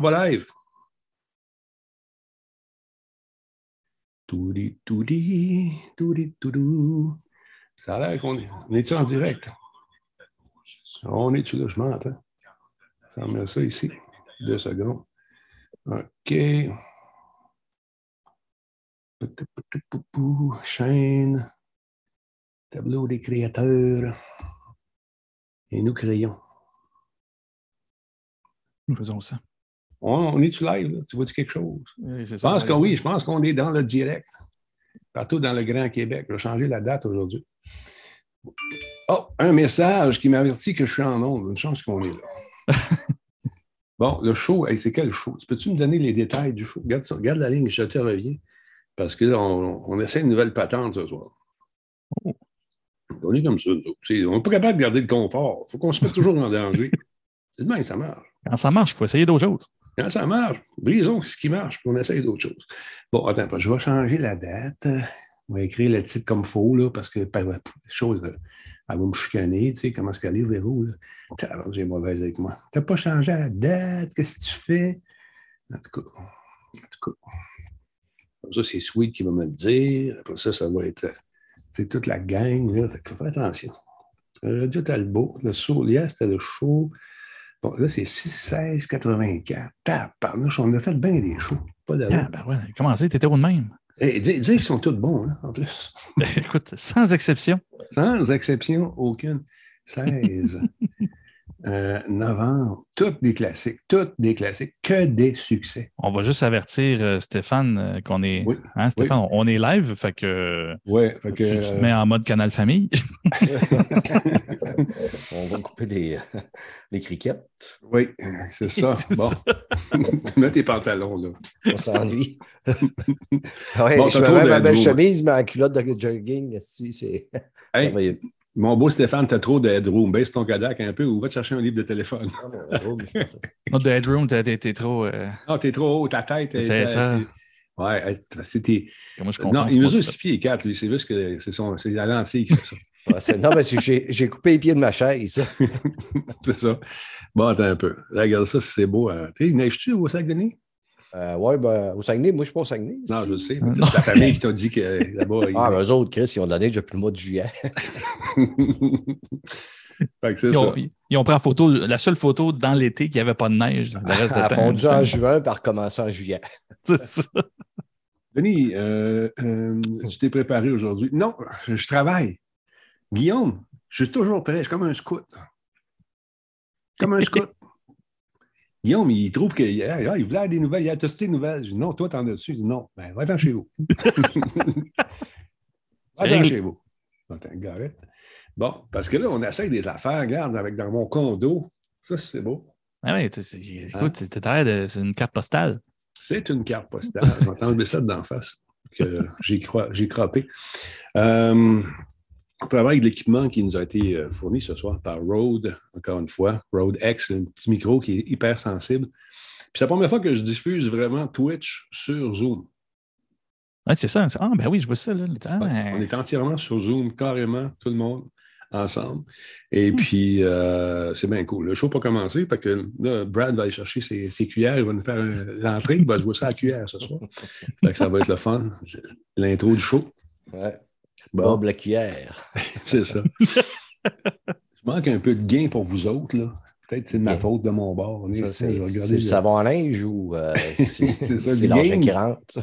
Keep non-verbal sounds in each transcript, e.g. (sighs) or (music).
On va live. Toudi, toudi, toudi, toudou. Ça a l'air qu'on est. On est-tu en direct? On est-tu là? Je m'entends. Ça met ça ici. Deux secondes. OK. Chaîne. Tableau des créateurs. Et nous créons. Nous faisons ça. On, est-tu live? Là? Tu vois-tu quelque chose? Oui, Je pense que oui, je pense qu'on est dans le direct. Partout dans le Grand Québec. Je vais changer la date aujourd'hui. Oh, un message qui m'avertit que je suis en onde. Une chance qu'on est là. (laughs) bon, le show, hey, c'est quel show? Peux-tu me donner les détails du show? Regarde, ça, regarde la ligne, je te reviens. Parce que là, on, on essaie une nouvelle patente ce soir. Oh. On est comme ça. On n'est pas capable de garder le confort. Il faut qu'on se mette toujours en danger. (laughs) C'est de même, ça marche. Quand ça marche, il faut essayer d'autres choses. Quand ça marche, brisons ce qui marche, puis on essaye d'autres choses. Bon, attends, je vais changer la date. On va écrire le titre comme faux, là, parce que chose, euh, elle va me chicaner, tu sais, comment est-ce qu'elle est, Véro, J'ai mauvaise avec moi. T'as pas changé la date, qu'est-ce que tu fais? En tout cas, en tout cas. Ça, c'est Sweet qui va me le dire. Après ça, ça va être, toute la gang, là. Fais attention. Radio Talbot, le hier, c'était le show. Bon, là, c'est 6, 16, 84. Tabarnouche, on a fait bien des shows. Pas d'allure. Ah, ben ouais, comment ça, t'étais de même? Et dire, dire qu'ils sont tous bons, hein, en plus. (laughs) Ben, écoute, sans exception. Sans exception aucune. 16 (laughs) euh, novembre. Toutes des classiques. Toutes des classiques. Que des succès. On va juste avertir euh, Stéphane euh, qu'on est. Oui. Hein, Stéphane, on est live, fait que, Ouais, fait que. tu, tu te mets en mode canal famille. (laughs) (laughs) On va couper les, (laughs) les criquettes. oui, c'est ça. Bon. Mets tes pantalons, là. On s'ennuie. ouais, Bon, je mets ma belle chemise, mais en culotte de jogging. si, C'est Hey. Mon beau Stéphane, t'as trop de headroom. Baisse ton Kodak un peu ou va te chercher un livre de téléphone. Ah, pense. Notre headroom, t'es trop. euh, Ah, t'es trop haut, ta tête. C'est elle- ça. Ouais, c'était. moi, je Non, il mesure ça. 6 pieds et 4, lui. C'est juste que c'est son- c'est la lentille qui fait ça. (laughs) Ouais, c'est- non, mais c'est que j'ai j'ai coupé les pieds de ma chaise. (laughs) c'est ça. Bon, attends un peu. Regarde ça, c'est beau. hein. Tu sais, neige-tu au Saguenay? Euh, ouais, ben, au Saguenay, moi, je suis pas au Saguenay. Non, je le sais. C'est ta famille qui t'a dit que (laughs) là-bas. il- Ah, mais eux autres, Chris, ils ont donné depuis le mois de juillet. (laughs) fait que c'est Ils ça. ont, ils ont pris la photo, la seule photo dans l'été qu'il n'y avait pas de neige. Le reste Elle de temps, fondu en juin, puis recommencé en juillet. (laughs) C'est ça. Denis, euh, euh, tu t'es préparé aujourd'hui? Non, je, je travaille. Guillaume, je suis toujours prêt. Je suis comme un scout. Comme un scout. Guillaume, il trouve qu'il ah, il voulait des nouvelles. Il a testé des nouvelles. Je dis non, toi, t'en as-tu? Il dit non. Ben, va-t'en chez vous. (laughs) Va-t'en chez vous. Bon, parce que là, on essaye des affaires, regarde, avec dans mon condo. Ça, c'est beau. Ah Hein? écoute, de- c'est une carte postale. C'est une carte postale. (laughs) Je vais t'enlever ça d'en face. que J'ai cro- j'ai croppé. Euh, on travaille avec l'équipement qui nous a été euh, fourni ce soir par Rode, encore une fois. Rode X, un petit micro qui est hyper sensible. Puis c'est la première fois que je diffuse vraiment Twitch sur Zoom. Ouais, c'est ça. Ah, ben oui, je vois ça. Là. Ah, Ouais, On est entièrement sur Zoom, carrément, tout le monde, ensemble. Et puis, euh, c'est bien cool. Le show n'a pas commencé, parce que là, Brad va aller chercher ses, ses cuillères, il va nous faire l'entrée, il va jouer ça à la cuillère ce soir. Fait que ça va être le fun. L'intro du show. Ouais. Bon, Bob la cuillère. (laughs) c'est ça. Je manque un peu de gain pour vous autres, là. Peut-être que c'est de ma faute de mon bord. Ça, Je C'est le savon à linge ou euh, (laughs) c'est C'est ça, l'argent qui rentre?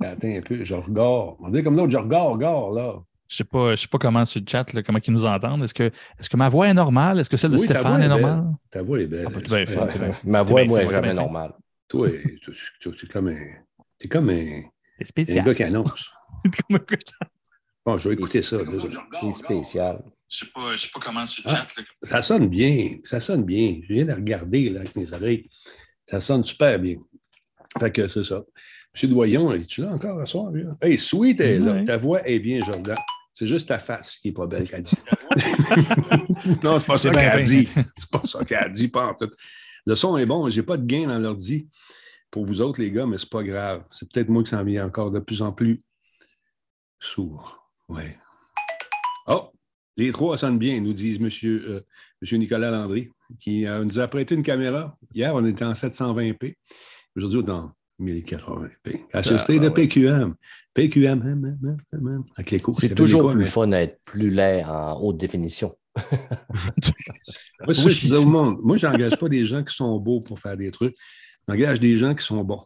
Attends un peu, je regarde. On dit comme l'autre, je regarde, regarde, là. Je sais pas, je sais pas comment sur le chat, là, comment ils nous entendent. Est-ce que, est-ce que ma voix est normale? Est-ce que celle de Oui, Stéphane est est normale? Ta voix est belle. Ah, Ma voix, moi, est jamais normale. Toi, tu, es comme un. T'es comme un, C'est un gars qui annonce. (laughs) Comme un- Bon, je vais écouter ça. C'est spécial. Je sais pas, je sais pas comment le Ah. chat. là. Ça sonne bien. Ça sonne bien. Je viens de regarder là, avec mes oreilles. Ça sonne super bien. Fait que c'est ça. M. Doyon, es-tu là encore ce soir? Hey, Sweet est là. Ta voix est bien, Jordan. C'est juste ta face qui n'est pas belle qu'elle dit. (laughs) non, c'est pas ça qu'elle fin. dit. C'est pas ça qu'elle dit, pas en tout. Le son est bon, mais j'ai pas de gain dans l'ordi pour vous autres, les gars, mais c'est pas grave. C'est peut-être moi qui s'en viens encore de plus en plus sourd. Ouais. Oh! Les trois sonnent bien, nous disent M. Monsieur, euh, monsieur Nicolas Landry, qui euh, nous a prêté une caméra. Hier, on était en 720p. Aujourd'hui, on est en 1080p. Assisté Ah, de ouais. PQM. PQM, avec les cours. C'est toujours plus fun d'être plus laid en haute définition. (laughs) Moi, Oui, je disais au monde, moi, je n'engage pas des gens qui sont beaux pour faire des trucs. J'engage des gens qui sont bons.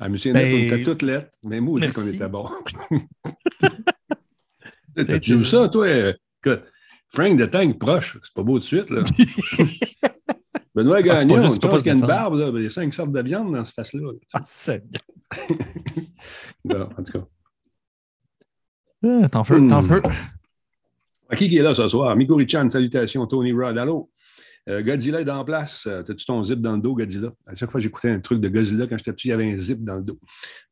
À M. Net, Ben, on était toutes lettres, mais moi, on dit qu'on était bons. (laughs) T'as-tu vu ça, toi? Écoute, Frank de Tank proche, c'est pas beau de suite, là. (laughs) Benoît Ah, c'est pas Gagnon, juste, je c'est pas pense qu'il y a une barbe, là, il y a cinq sortes de viande dans ce face-là. Ah. (laughs) Bon, en tout cas. Ah, T'en feu, t'en Hmm. feu. Ah, Qui qui est là ce soir? Miko Richan, salutations. Tony Rod, allô? Euh, Godzilla est en place. Euh, T'as-tu ton zip dans le dos, Godzilla? À chaque fois que j'écoutais un truc de Godzilla, quand j'étais petit, il y avait un zip dans le dos.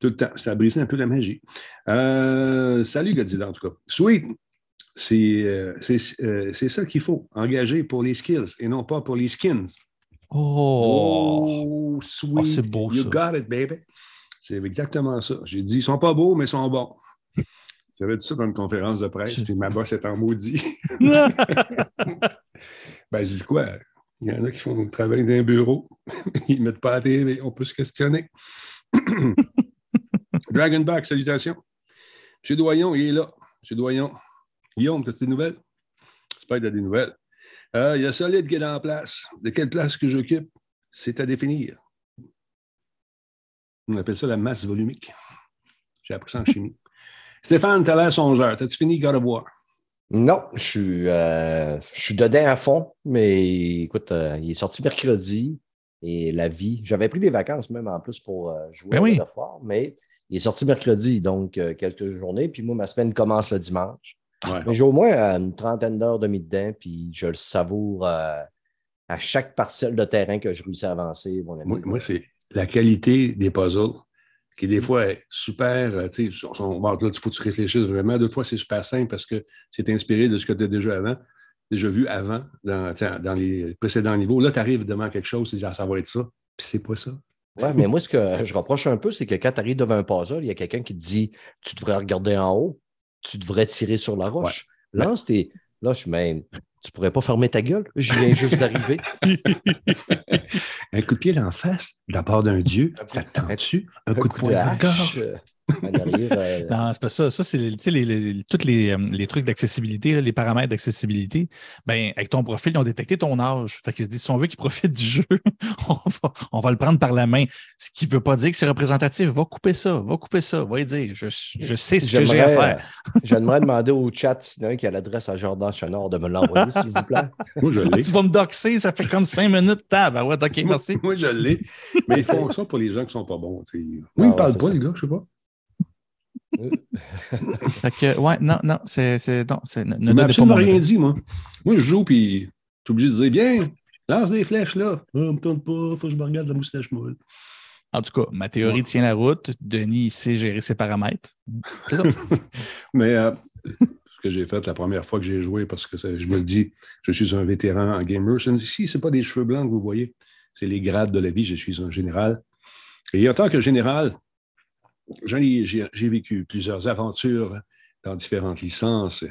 Tout le temps. Ça a brisé un peu la magie. Euh, salut, Godzilla, en tout cas. Sweet, c'est ça qu'il faut. Engager pour les skills et non pas pour les skins. Oh. Oh, sweet. Oh, c'est beau, you ça. got it, baby. C'est exactement ça. J'ai dit, ils sont pas beaux, mais ils sont bons. (laughs) J'avais dit ça dans une conférence de presse, puis ma boss est en maudit. (laughs) (laughs) Ben, je dis quoi? Il y en a qui font le travail d'un bureau. (laughs) Ils ne mettent pas à télé, on peut se questionner. (laughs) Dragonback, salutations. M. Doyon, il est là. M. Doyon. Guillaume, as-tu des nouvelles? J'espère que tu as des nouvelles. Euh, il y a Solide qui est dans la place. De quelle place que j'occupe? C'est à définir. On appelle ça la masse volumique. J'ai appris ça en chimie. Stéphane, t'as l'air songeur. T'as-tu fini God of War? Non, je suis, euh, je suis dedans à fond, mais écoute, euh, il est sorti mercredi et la vie. J'avais pris des vacances même en plus pour euh, jouer Ben à oui. Of War, mais il est sorti mercredi, donc euh, quelques journées. Puis moi, ma semaine commence le dimanche. Ouais. J'ai au moins euh, une trentaine d'heures de mis dedans, puis je le savoure euh, à chaque parcelle de terrain que je réussis à avancer. Mon ami. Moi, moi, c'est la qualité des puzzles qui, des fois, est super. euh, Tu sais, bon, là, il faut que tu réfléchisses vraiment. D'autres fois, c'est super simple parce que c'est inspiré de ce que tu as déjà avant, déjà vu avant dans, dans les précédents niveaux. Là, tu arrives devant quelque chose, tu dis, ah, ça va être ça. Puis c'est pas ça. Ouais, mais moi, ce que je reproche un peu, c'est que quand tu arrives devant un puzzle, il y a quelqu'un qui te dit Tu devrais regarder en haut, tu devrais tirer sur la roche. Lance tes. Là, je suis même. Tu pourrais pas fermer ta gueule? Je viens juste d'arriver. (laughs) Un coup de pied d'en face, de la part d'un dieu, ça te tente-tu? Un, coup de poing dans la hache, gorge? (laughs) euh, Non, c'est pas ça. Ça, c'est tu sais, les, les- tous les, euh, les trucs d'accessibilité, les paramètres d'accessibilité. Ben, avec ton profil, ils ont détecté ton âge. Fait qu'ils se disent, si on veut qu'il profite du jeu, (laughs) on va, on va le prendre par la main. Ce qui ne veut pas dire que c'est représentatif. Va couper ça, va couper ça, va y dire. Je, je sais ce que j'ai à faire. euh, (laughs) J'aimerais demander au chat s'il y en a un qui a l'adresse à Jordan Chenard de me l'envoyer, s'il vous plaît. Moi, je l'ai. Tu vas me doxer, ça fait comme cinq minutes. Tab. Ah ouais, OK, merci. Moi, je l'ai. Mais ils font ça pour les gens qui sont pas bons. tu sais. Oui, Ah ils ouais, parlent pas, ça. les gars, je sais pas. Fait que, ouais, non, non, c'est. non, c'est- Ne, m'a absolument rien dit, moi. Moi, je joue, puis tu es obligé de dire, bien, lance des flèches, là. Ah, me tente pas, faut que je me regarde la moustache molle. En tout cas, ma théorie Ouais. tient la route. Denis, sait gérer ses paramètres. C'est ça. (laughs) Mais euh, ce que j'ai fait la première fois que j'ai joué, parce que ça- je me le dis, je suis un vétéran en gamer. Ici, ce n'est pas des cheveux blancs que vous voyez, c'est les grades de la vie. Je suis un général. Et en tant que général, j'ai j'ai vécu plusieurs aventures dans différentes licences.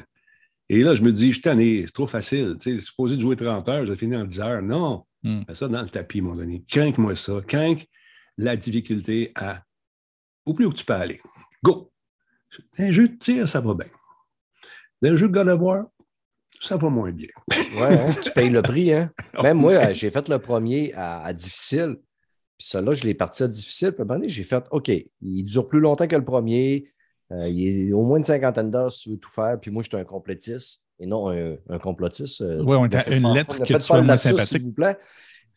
Et là, je me dis, je suis tanné, c'est trop facile. Tu sais, supposé de jouer 30 heures, j'ai fini en 10 heures. Non, Hmm. ça dans le tapis, mon ami. Crains-moi ça. Crains la difficulté à au plus haut que tu peux aller. Go! Un jeu de tir, ça va bien. Dans un jeu de God of War, ça va moins bien. Ouais, hein, tu payes le prix. Hein? (laughs) Même moi, j'ai fait le premier à, à difficile. Puis celui-là, je l'ai parti à difficile. Puis à un moment donné, j'ai fait OK, il dure plus longtemps que le premier. Euh, il est au moins une cinquantaine d'heures si tu veux tout faire. Puis moi, j'étais un complétiste et non un, un complotiste. Euh, Ouais, on faites une lettre que tu sois moins sympathique. S'il vous plaît.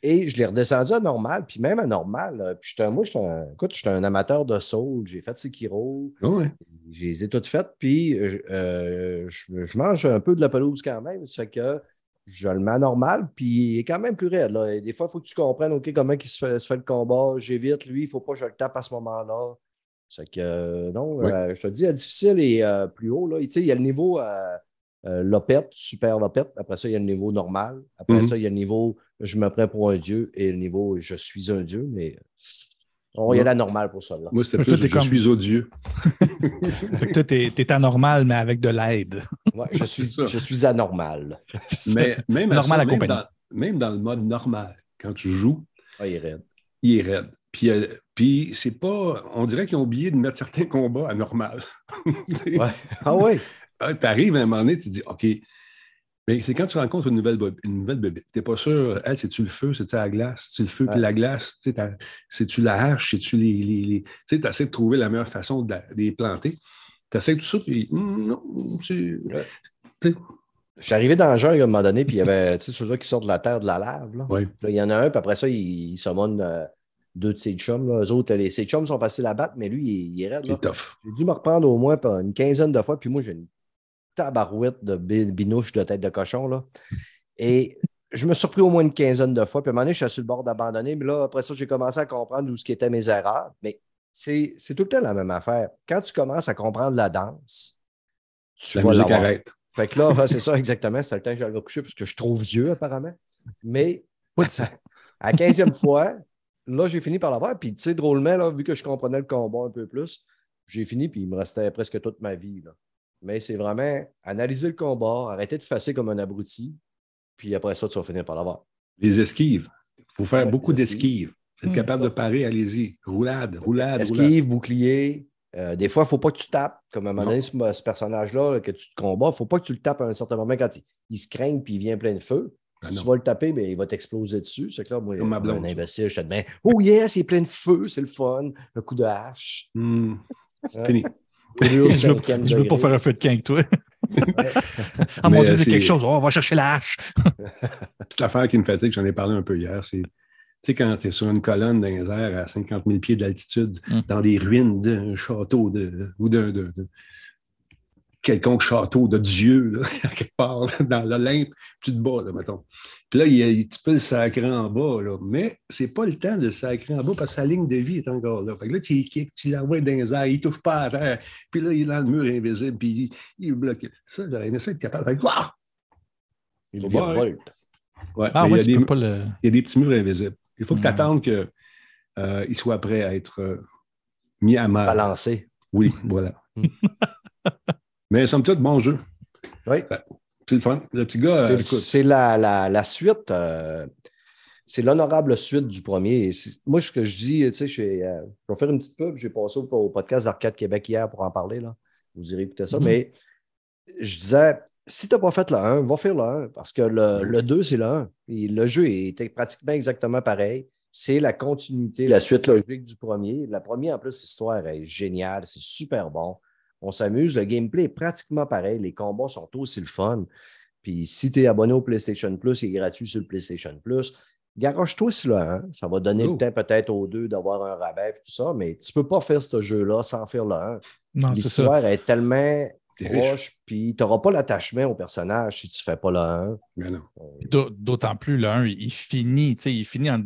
Et je l'ai redescendu à normal. Puis même à normal, euh, puis j'étais- moi, j'étais un, écoute, j'étais un amateur de soul. J'ai fait Sekiro. Ouais. Je les ai toutes faites, puis euh, je, je mange un peu de la pelouse quand même. Ça fait que je le mets normal, puis il est quand même plus raide. Là. Et des fois, il faut que tu comprennes OK, comment il se, fait, se fait le combat. J'évite, lui, il ne faut pas que je le tape à ce moment-là. Fait que euh, non, Oui. euh, je te dis, à difficile et euh, plus haut. Là. Il y a le niveau euh, euh, Lopette, super Lopette. Après ça, il y a le niveau normal. Après Mhm. ça, il y a le niveau je me prends pour un dieu et le niveau je suis un dieu, mais On y aller à normal pour ça. Là. Moi, c'était plus je comme- suis odieux. Fait (laughs) que toi, t'es es anormal, mais avec de l'aide. Ouais, je, (laughs) suis, je anormal. (laughs) Mais même, à Normal ça, même, accompagné. dans, même dans le mode normal, quand tu joues, Ah, il est raide. il est raide. Puis, euh, puis c'est pas. On dirait qu'ils ont oublié de mettre certains combats à normal. Ouais. Ah oui. tu arrives à un moment donné, tu te dis OK. Mais c'est quand tu rencontres une nouvelle, une nouvelle bébête. Tu n'es pas sûr, elle, c'est-tu le feu, c'est-tu la glace? C'est-tu le feu puis Ouais. la glace? Tu C'est-tu la hache? C'est-tu les. les, les- Tu tu essaies de trouver la meilleure façon de, la- de les planter. Tu essaies tout ça, puis hum, non, c'est. Je suis arrivé dans le jungle à un moment donné, puis il y avait tu sais, ceux-là qui sortent de la terre de la lave. Là. Ouais. Là, il y en a un, puis après ça, il, il summon euh, deux de ses chums. Là. Eux autres, les, ses chums sont faciles à battre, mais lui, il, il est raide. J'ai dû me reprendre au moins une quinzaine de fois, puis moi, j'ai une tabarouette de bi- binouche de tête de cochon. Là. Et je me suis repris au moins une quinzaine de fois, puis à un moment donné, je suis sur le bord d'abandonner, mais là, après ça, j'ai commencé à comprendre où ce qui étaient mes erreurs. Mais c'est c'est tout le temps la même affaire. Quand tu commences à comprendre la danse, tu La vas musique arrête. Fait que là, c'est ça exactement. C'était le temps que j'allais coucher parce que je suis trop vieux, apparemment. Mais à la 15e fois, là, j'ai fini par l'avoir. Puis, tu sais, drôlement, là, vu que je comprenais le combat un peu plus, j'ai fini, puis il me restait presque toute ma vie. là. Mais c'est vraiment analyser le combat, arrêter de fasser comme un abruti, puis après ça, tu vas finir par l'avoir. Les esquives. Il faut faire Ouais, beaucoup d'esquives. Vous êtes Hmm. capable de parer, allez-y. Roulade, roulade, roulade. Esquive, bouclier. Euh, des fois, il ne faut pas que tu tapes. Comme à un moment donné, ce, ce personnage-là là, que tu te combats, il ne faut pas que tu le tapes à un certain moment quand il, il se craigne puis il vient plein de feu. Si non. tu vas le taper, ben, il va t'exploser dessus. C'est que là, moi, Comme ma un blonde, ça. imbécile, je te demande Oh yes, il est plein de feu, c'est le fun. Le coup de hache. Hmm. C'est Ouais. fini. Je veux, je veux pas faire un feu de camp avec toi. (laughs) À mon c'est- quelque chose. Oh, on va chercher la hache. (laughs) Toute l'affaire qui me fatigue, j'en ai parlé un peu hier, c'est, tu sais, quand tu es sur une colonne dans les airs à 50 000 pieds d'altitude, Mm. dans des ruines d'un château de, ou d'un de, de- quelconque château de Dieu, là, (laughs) à quelque part dans l'Olympe, tu te bats, là, mettons. Puis là, il, y a- tu peux le sacrer en bas, là, mais c'est pas le temps de le sacrer en bas parce que sa ligne de vie est encore là. Fait que là, tu kicks, tu l'envoies dans les airs, il touche pas à terre, puis là, il est dans le mur invisible, puis il, il est bloqué. Ça, j'aurais aimé ça être capable de faire Wouah! Il Ouais. virevolte. Ouais, Ah ouais, il y a tu des- peux pas le. il y a des petits murs invisibles. Il faut que Hmm. tu attendes qu'il soit prêt à être euh, mis à mal. Balancé. Oui, voilà. (laughs) Mais somme toute, bon jeu. Oui. C'est le fun. Le petit gars, euh, C'est- la, la, la suite. euh, c'est l'honorable suite du premier. Moi, ce que je dis, tu sais, je, euh, je vais faire une petite pub. J'ai passé au, au podcast d'Arcade Québec hier pour en parler. Là. Vous irez écouter ça. Mhm. Mais je disais, si tu n'as pas fait le 1, va faire le 1. Parce que le, le 2, c'est le 1. Et le jeu est pratiquement exactement pareil. C'est la continuité, la suite logique du premier. La première, en plus, l'histoire est géniale. C'est super bon. On s'amuse. Le gameplay est pratiquement pareil. Les combats sont aussi le fun. Puis si tu es abonné au PlayStation Plus, il est gratuit sur le PlayStation Plus. Garoche-toi le 1. Ça va donner Oh. le temps peut-être aux deux d'avoir un rabais et tout ça, mais tu ne peux pas faire ce jeu-là sans faire le 1. Non, c'est ça. L'histoire est tellement C'est riche. proche, puis tu n'auras pas l'attachement au personnage si tu ne fais pas le 1. Mais non. D'au- D'autant plus, le 1, il finit, tu sais, il finit en-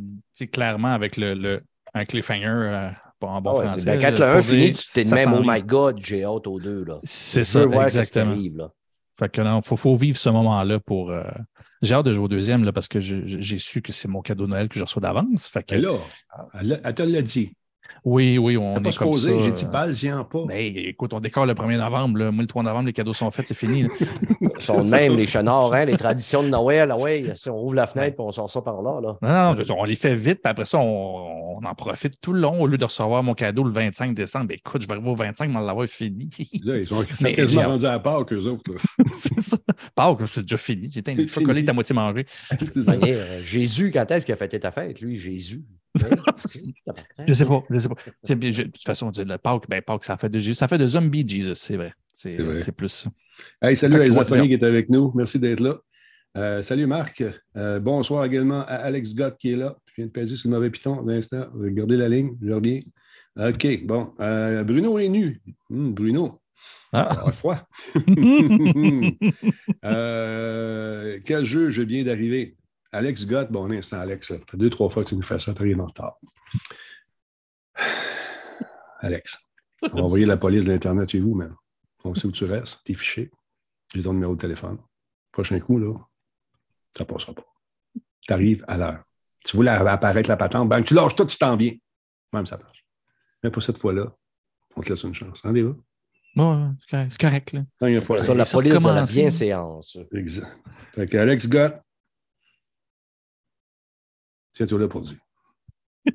clairement avec le, le- un cliffhanger euh, en bon Ah ouais, français. ben, quand le 1 pour finit, tu t'es même, oh my God, j'ai hâte aux deux. Là. C'est ça, exactement. arrive. Là. Fait que non, faut, faut vivre ce moment-là pour. euh, J'ai hâte de jouer au deuxième là, parce que j'ai su que c'est mon cadeau de Noël que je reçois d'avance. Fait que, là, elle, l'a- elle te l'a dit. Oui, oui, on est pas comme ça. supposé, j'ai dit euh, pas, viens pas. hey, écoute, on décore le 1er novembre. là. Moi, le 3 novembre, les cadeaux sont faits, c'est fini. là. (laughs) Ils sont de même, les chenards, hein, les traditions de Noël. Ah ouais, si on ouvre la fenêtre et on sort ça par là. là. Non, on les fait vite, puis après ça, on, on en profite tout le long au lieu de recevoir mon cadeau le 25 décembre. Ben, écoute, je vais arriver au 25, m'en l'avoir fini. (laughs) Là, ils sont, Mais quasiment j'ai- rendus à part qu'eux autres. (laughs) c'est ça. Pâques, c'est déjà fini. J'ai une chocolat à moitié mangé. Euh, Jésus, quand est-ce qu'il a fêté ta fête, lui, Jésus? (laughs) Je sais pas, je sais pas. Je- de toute façon, le Pâques, ben, Pâques, ça fait de. Ça fait de zombie Jesus, c'est vrai. C'est plus ça. Hey, salut à Isophonie qui est avec nous. Merci d'être là. Euh, salut Marc. Euh, bonsoir également à Alex Gott qui est là. Je viens de peser sur le mauvais piton l'instant. Regardez la ligne, je reviens. OK, bon. Euh, Bruno est nu. Hum, Bruno. Ah. Ah, froid. (laughs) (laughs) Quel jeu je viens d'arriver? Alex Gott, bon, un instant, Alex. Ça fait deux, trois fois que tu nous fais ça, très en retard. (sighs) Alex, on va envoyer la police de l'Internet chez vous, man. On sait où tu restes, t'es fiché. J'ai ton numéro de téléphone. Prochain coup, là, ça passera pas. Tu arrives à l'heure. Tu voulais apparaître la patente, ben, tu lâches tout, tu t'en viens. Même ça marche. Mais pour cette fois-là, on te laisse une chance. Hein, Léa? Bon, c'est correct-. Là. Dernière fois. Sur la police de la recommencer. bienséance. Exact. Fait que Alex Gott, tiens-toi là pour dire. (laughs)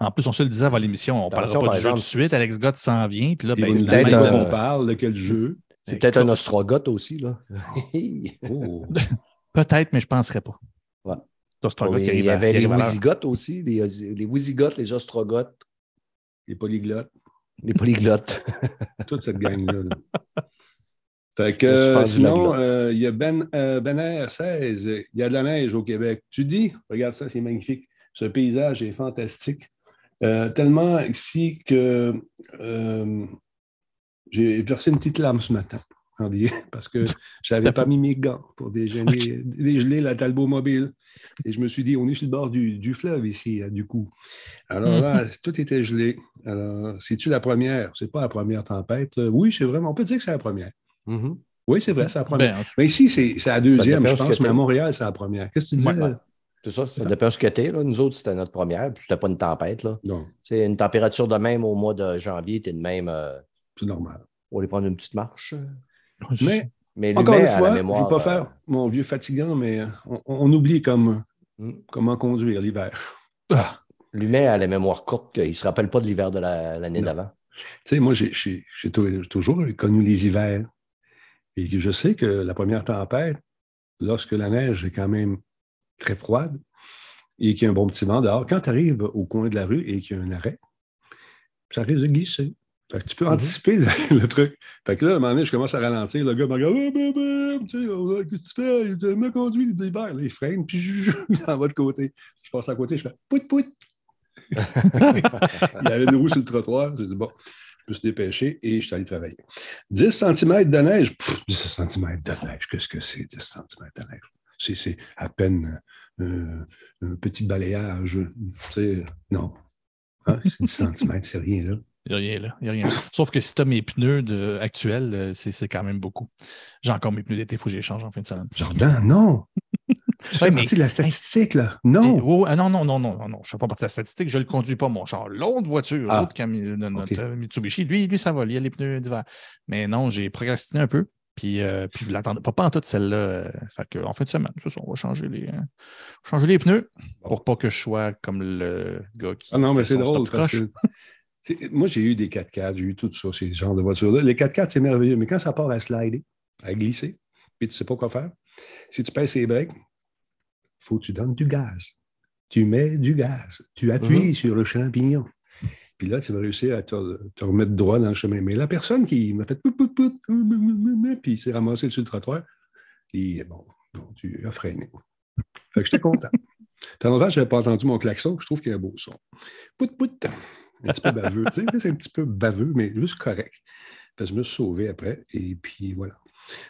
En plus, on se le disait avant l'émission, on ne parlera pas du jeu tout de suite. Alex Gott s'en vient. Puis là, Il ben, peut-être va- on parle, de quel jeu? C'est peut-être un ostrogoth aussi, là. (laughs) Oh. (laughs) Peut-être, mais je ne penserais pas. Ouais. C'est Ostrogoth Oui, qui il arrive y à- avait les. Wisigoths aussi, les, les Wisigoths, les ostrogoths, Les polyglottes, les polyglottes. toute cette gang-là. Fait que sinon, euh, il y a Ben, euh, Ben Air 16. Il y a de la neige au Québec. Tu dis, regarde ça, c'est magnifique. Ce paysage est fantastique. Euh, tellement ici que j'ai versé une petite larme ce matin, (laughs) parce que je n'avais pas mis mes gants pour déjeuner, dégeler la Talbot mobile. Et je me suis dit, on est sur le bord du, du fleuve ici, là, du coup. Alors là, tout était gelé. Alors, c'est-tu la première? C'est pas la première tempête. Oui, c'est vraiment, on peut dire que c'est la première. Mhm. Oui, c'est vrai, c'est la première. Ben, en tout- mais ici, c'est c'est la deuxième, je pense, mais à. Montréal, c'est la première. Qu'est-ce que tu disais? Ouais. là? C'est ça, ça dépend ce que t'es. Là. Nous autres, c'était notre première, puis c'était pas une tempête. Là. Non, C'est une température de même au mois de janvier, t'es de même. euh, c'est normal. on va aller prendre une petite marche. Mais Mais Encore l'humain une a fois, la je ne mémoire. veux pas euh, faire mon vieux fatigant, mais euh, on, on oublie comme, Mm. comment conduire l'hiver. Ah, L'humain a la mémoire courte, qu'il ne se rappelle pas de l'hiver de la- l'année Non. d'avant. Tu sais, moi, j'ai j'ai- j'ai tou- toujours connu les hivers. Et je sais que la première tempête, lorsque la neige est quand même très froide et qu'il y a un bon petit vent dehors, quand tu arrives au coin de la rue et qu'il y a un arrêt, ça risque de glisser. Fait que tu peux Mhm. anticiper le, (laughs) le truc. Fait que là, à un moment donné, je commence à ralentir. Le gars me regarde, ben, ben, qu'est-ce que tu fais? Il dit, me conduit l'hiver. Là, il freine, puis je, il s'en va de côté. Si je passe à côté, je fais pout, pout. (laughs) il y avait une roue sur le trottoir. J'ai dit, bon, me suis dépêché et je suis allé travailler. 10 cm de neige. Pff, 10 cm de neige. Qu'est-ce que c'est, 10 cm de neige? C'est, à peine euh, un petit balayage. Non. Hein, c'est 10 cm, c'est rien, là. Il n'y a rien là. il y a rien là. Sauf que si tu as mes pneus de- actuels, euh, c'est quand même beaucoup. J'ai encore mes pneus d'été, il faut que je les change en fin de semaine. Jordan, non! Tu fais Ouais, mais- partie de la statistique, là. Non! oh, ah non, non, non, non, non. Je ne fais pas partie de la statistique, je ne le conduis pas, mon char. L'autre voiture, Ah. l'autre cami- de notre euh, Mitsubishi, lui, lui, ça va, il y a les pneus d'hiver. Mais non, j'ai procrastiné un peu. Puis, euh, puis je ne l'attendais pas, pas en toute celle-là. euh, fait que, en fin de semaine, ça, on va changer les, euh, changer les pneus pour pas que je sois comme le gars qui. Ah non, mais c'est drôle parce que. (laughs) Moi, j'ai eu des 4x4, j'ai eu tout ça, ces genres de voitures-là. Les 4x4, c'est merveilleux, mais quand ça part à slider, à glisser, puis tu ne sais pas quoi faire, si tu pèses les breaks, faut que tu donnes du gaz. Tu mets du gaz. Tu appuies sur le champignon. Puis là, tu vas réussir à te, te remettre droit dans le chemin. Mais la personne qui m'a fait pout, pout, pout, puis il s'est ramassé sur le trottoir, et bon, bon, tu as freiné. Fait que j'étais content. (laughs) Tant longtemps, je n'avais pas entendu mon klaxon, je trouve qu'il y a un beau son. Pout, pout. Un petit peu baveux. tu sais, c'est un petit peu baveux, mais juste correct. Je me suis sauvé après, et puis voilà.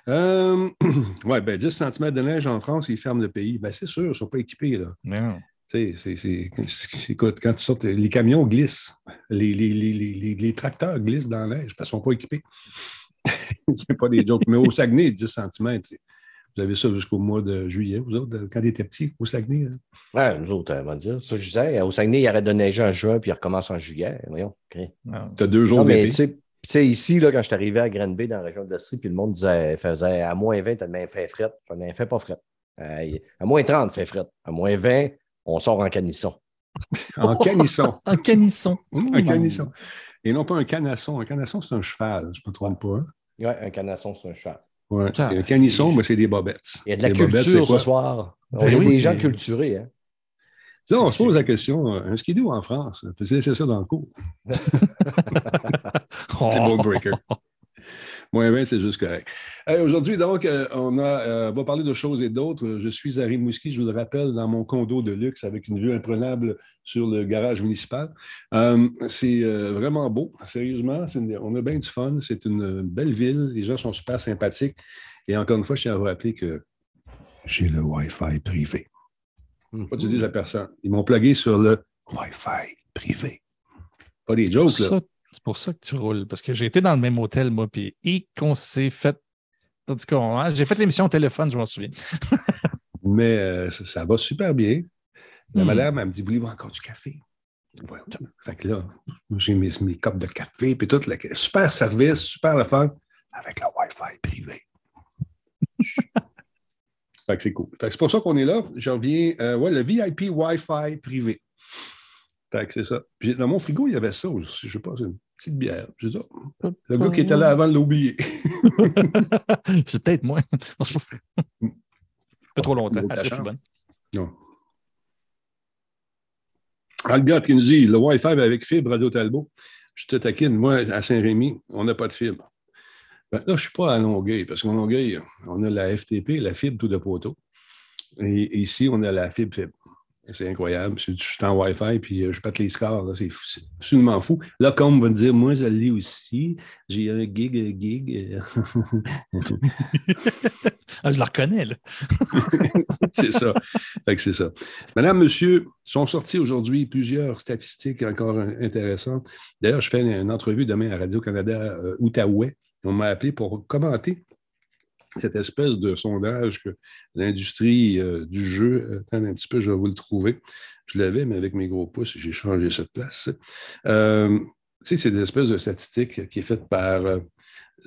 Euh, (clears throat) ouais, ben 10 cm de neige en France, ils ferment le pays. Ben, c'est sûr, ils ne sont pas équipés. Là. Non. Tu sais, c'est- c'est- c'est- écoute, quand tu sortes, les camions glissent, les, les, les, les, les- les tracteurs glissent dans la neige parce qu'ils ne sont pas équipés. (laughs) c'est pas des jokes. Mais au Saguenay, 10 cm, vous avez ça jusqu'au mois de juillet, vous autres, quand vous étiez petits, au Saguenay. hein? Ouais, nous autres, on va dire. Ça, je disais, au Saguenay, il arrête de neiger en juin, puis il recommence en juillet. Voyons. Non. Tu as deux jours Non, mais tu d'été. Sais, tu sais, ici, là, quand je suis arrivé à Granby, dans la région de l'Estrie, puis le monde disait, faisait à moins 20, t'as même fait fret. J'en ai fait pas fret. Euh, à moins 30, fait fret. À moins 20, on sort en canisson. En (laughs) canisson. Un canisson. un canisson. Et non pas un canasson. Un canasson, c'est un cheval, je ne me trompe pas. hein? Ouais, un canasson, c'est un cheval. Ouais. Ça, Et un canisson, ben, c'est des bobettes. Il y a de la culture c'est quoi? ce soir. On Ben est oui, des c'est- gens culturés. Hein? Là, on C'est- se pose la question, euh, un skidoo en France, laisser ça dans le cours. (laughs) Oh. C'est Ball Breaker. Moins 20, c'est juste correct. Hey, Aujourd'hui, donc, euh, on, a, euh, va parler de choses et d'autres. Je suis à Rimouski, je vous le rappelle, dans mon condo de luxe avec une vue imprenable sur le garage municipal. Euh, c'est euh, vraiment beau, sérieusement. une- on a bien du fun. C'est une belle ville. Les gens sont super sympathiques. Et encore une fois, je tiens à vous rappeler que j'ai le Wi-Fi privé. Pas tu dis à personne. Ils m'ont plugué sur le Wi-Fi privé. Pas des jokes, là. ça- C'est pour ça que tu roules. Parce que j'ai été dans le même hôtel, moi, puis et qu'on s'est fait. Tandis que hein, j'ai fait l'émission au téléphone, je m'en souviens. (laughs) Mais euh, ça, ça va super bien. La Hmm. madame, elle me dit Voulez-vous encore du café? Ouais. Fait que là, j'ai mis mes copes de café, puis tout. Le... Super service, super le fun, avec le Wi-Fi privé. (laughs) fait que c'est cool. Fait que c'est pour ça qu'on est là. Je reviens, euh, ouais, le VIP Wi-Fi privé. Fait que c'est ça. Puis dans mon frigo, il y avait ça aussi. Je sais pas, c'est une petite bière. Dis, oh, le gars qui était là avant l'a oublié. (laughs) c'est peut-être moi. (laughs) (laughs) Pas trop longtemps. Elle serait plus bonne. Non. Albert qui nous dit le Wi-Fi avec fibre Radio Talbot. Je te taquine, moi, à Saint-Rémy, on n'a pas de fibre. Ben, là, je ne suis pas à Longueuil, parce qu'en Longueuil, on a la FTP, la fibre tout de poteau. Et ici, on a la fibre fibre. C'est incroyable. Je suis en Wi-Fi, puis euh, je pète les scores. C'est absolument fou. Là, comme va me dire, moi, je l'ai aussi. J'ai un gig, un gig. (laughs) ah, je la reconnais, là. (laughs) c'est ça. Fait que c'est ça. Madame, monsieur, sont sortis aujourd'hui plusieurs statistiques encore intéressantes. D'ailleurs, je fais une entrevue demain à Radio-Canada euh, Outaouais. On m'a appelé pour commenter cette espèce de sondage que l'industrie euh, du jeu, attendez un petit peu, je vais vous le trouver. Je l'avais, mais avec mes gros pouces, j'ai changé cette place. Euh, c'est une espèce de statistique qui est faite par euh,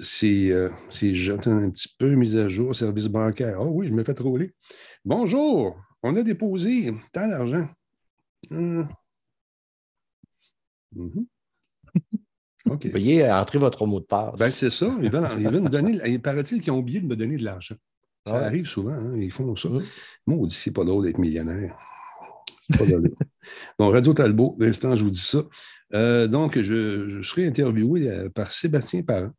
ces, euh, ces gens, un petit peu mise à jour, service bancaire. Oh oui, je me fais rouler. Bonjour, on a déposé tant d'argent. Hum. Mhm. Okay. Veuillez entrer votre mot de passe. Ben, c'est ça. Ils veulent, ils veulent me donner. (laughs) Il paraît-il qu'ils ont oublié de me donner de l'argent. Ça arrive souvent. Hein, ils font ça. Moi, on dit c'est pas drôle d'être millionnaire. Pas (laughs) drôle. bon, Radio Talbot, l'instant, je vous dis ça. Euh, donc, je, je, serai interviewé euh, par Sébastien Parent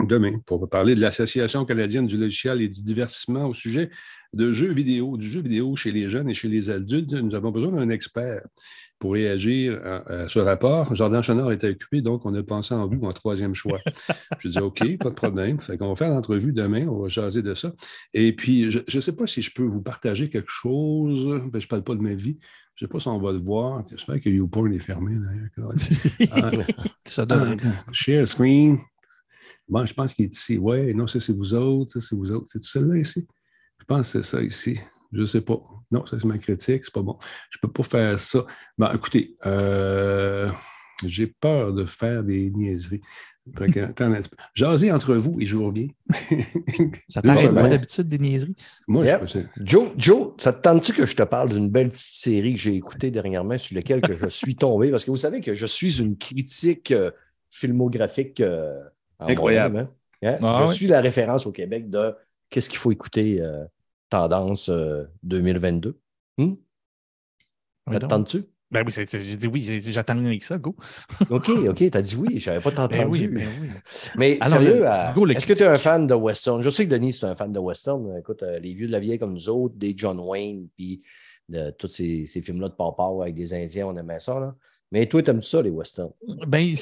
demain pour parler de l'Association canadienne du logiciel et du divertissement au sujet de jeux vidéo, du jeu vidéo chez les jeunes et chez les adultes. Nous avons besoin d'un expert pour réagir à, ce rapport. Jordan Chenard était occupé, donc on a pensé en vous en troisième choix. (laughs) je dis OK, pas de problème. Fait qu'on va faire l'entrevue demain, on va jaser de ça. Et puis, je ne sais pas si je peux vous partager quelque chose. Ben, je ne parle pas de ma vie. Je ne sais pas si on va le voir. J'espère que YouPorn est fermé, d'ailleurs. (laughs) ça donne. share screen. Bon, je pense qu'il est ici. Oui, non, ça, c'est vous autres. Ça, c'est vous autres. C'est tout celle-là ici? Je pense que c'est ça ici. Je ne sais pas. Non, ça, c'est ma critique. C'est pas bon. Je ne peux pas faire ça. Bon, écoutez, euh, j'ai peur de faire des niaiseries. Jasez entre vous et je vous reviens. ça t'arrive pas d'habitude des niaiseries? Moi, je Joe, Joe, ça te tente-tu que je te parle d'une belle petite série que j'ai écoutée dernièrement sur laquelle que je suis tombé? Parce que vous savez que je suis une critique euh, filmographique euh, incroyable. Hein? Ah je suis la référence au Québec de qu'est-ce qu'il faut écouter tendance 2022. Euh, hmm? T'attends-tu? Ben oui, j'ai dit oui, j'attends avec ça, go. (laughs) OK, OK, t'as dit oui, je n'avais pas ben entendu. Ben oui, Mais sérieux, euh, est-ce que tu es un fan de western? Je sais que Denis, c'est un fan de western. Écoute, euh, les vieux de la vieille comme nous autres, des John Wayne, puis de tous ces, ces films-là de papa avec des Indiens, on aimait ça. Là. Mais toi, t'aimes ça, les westerns? Ben,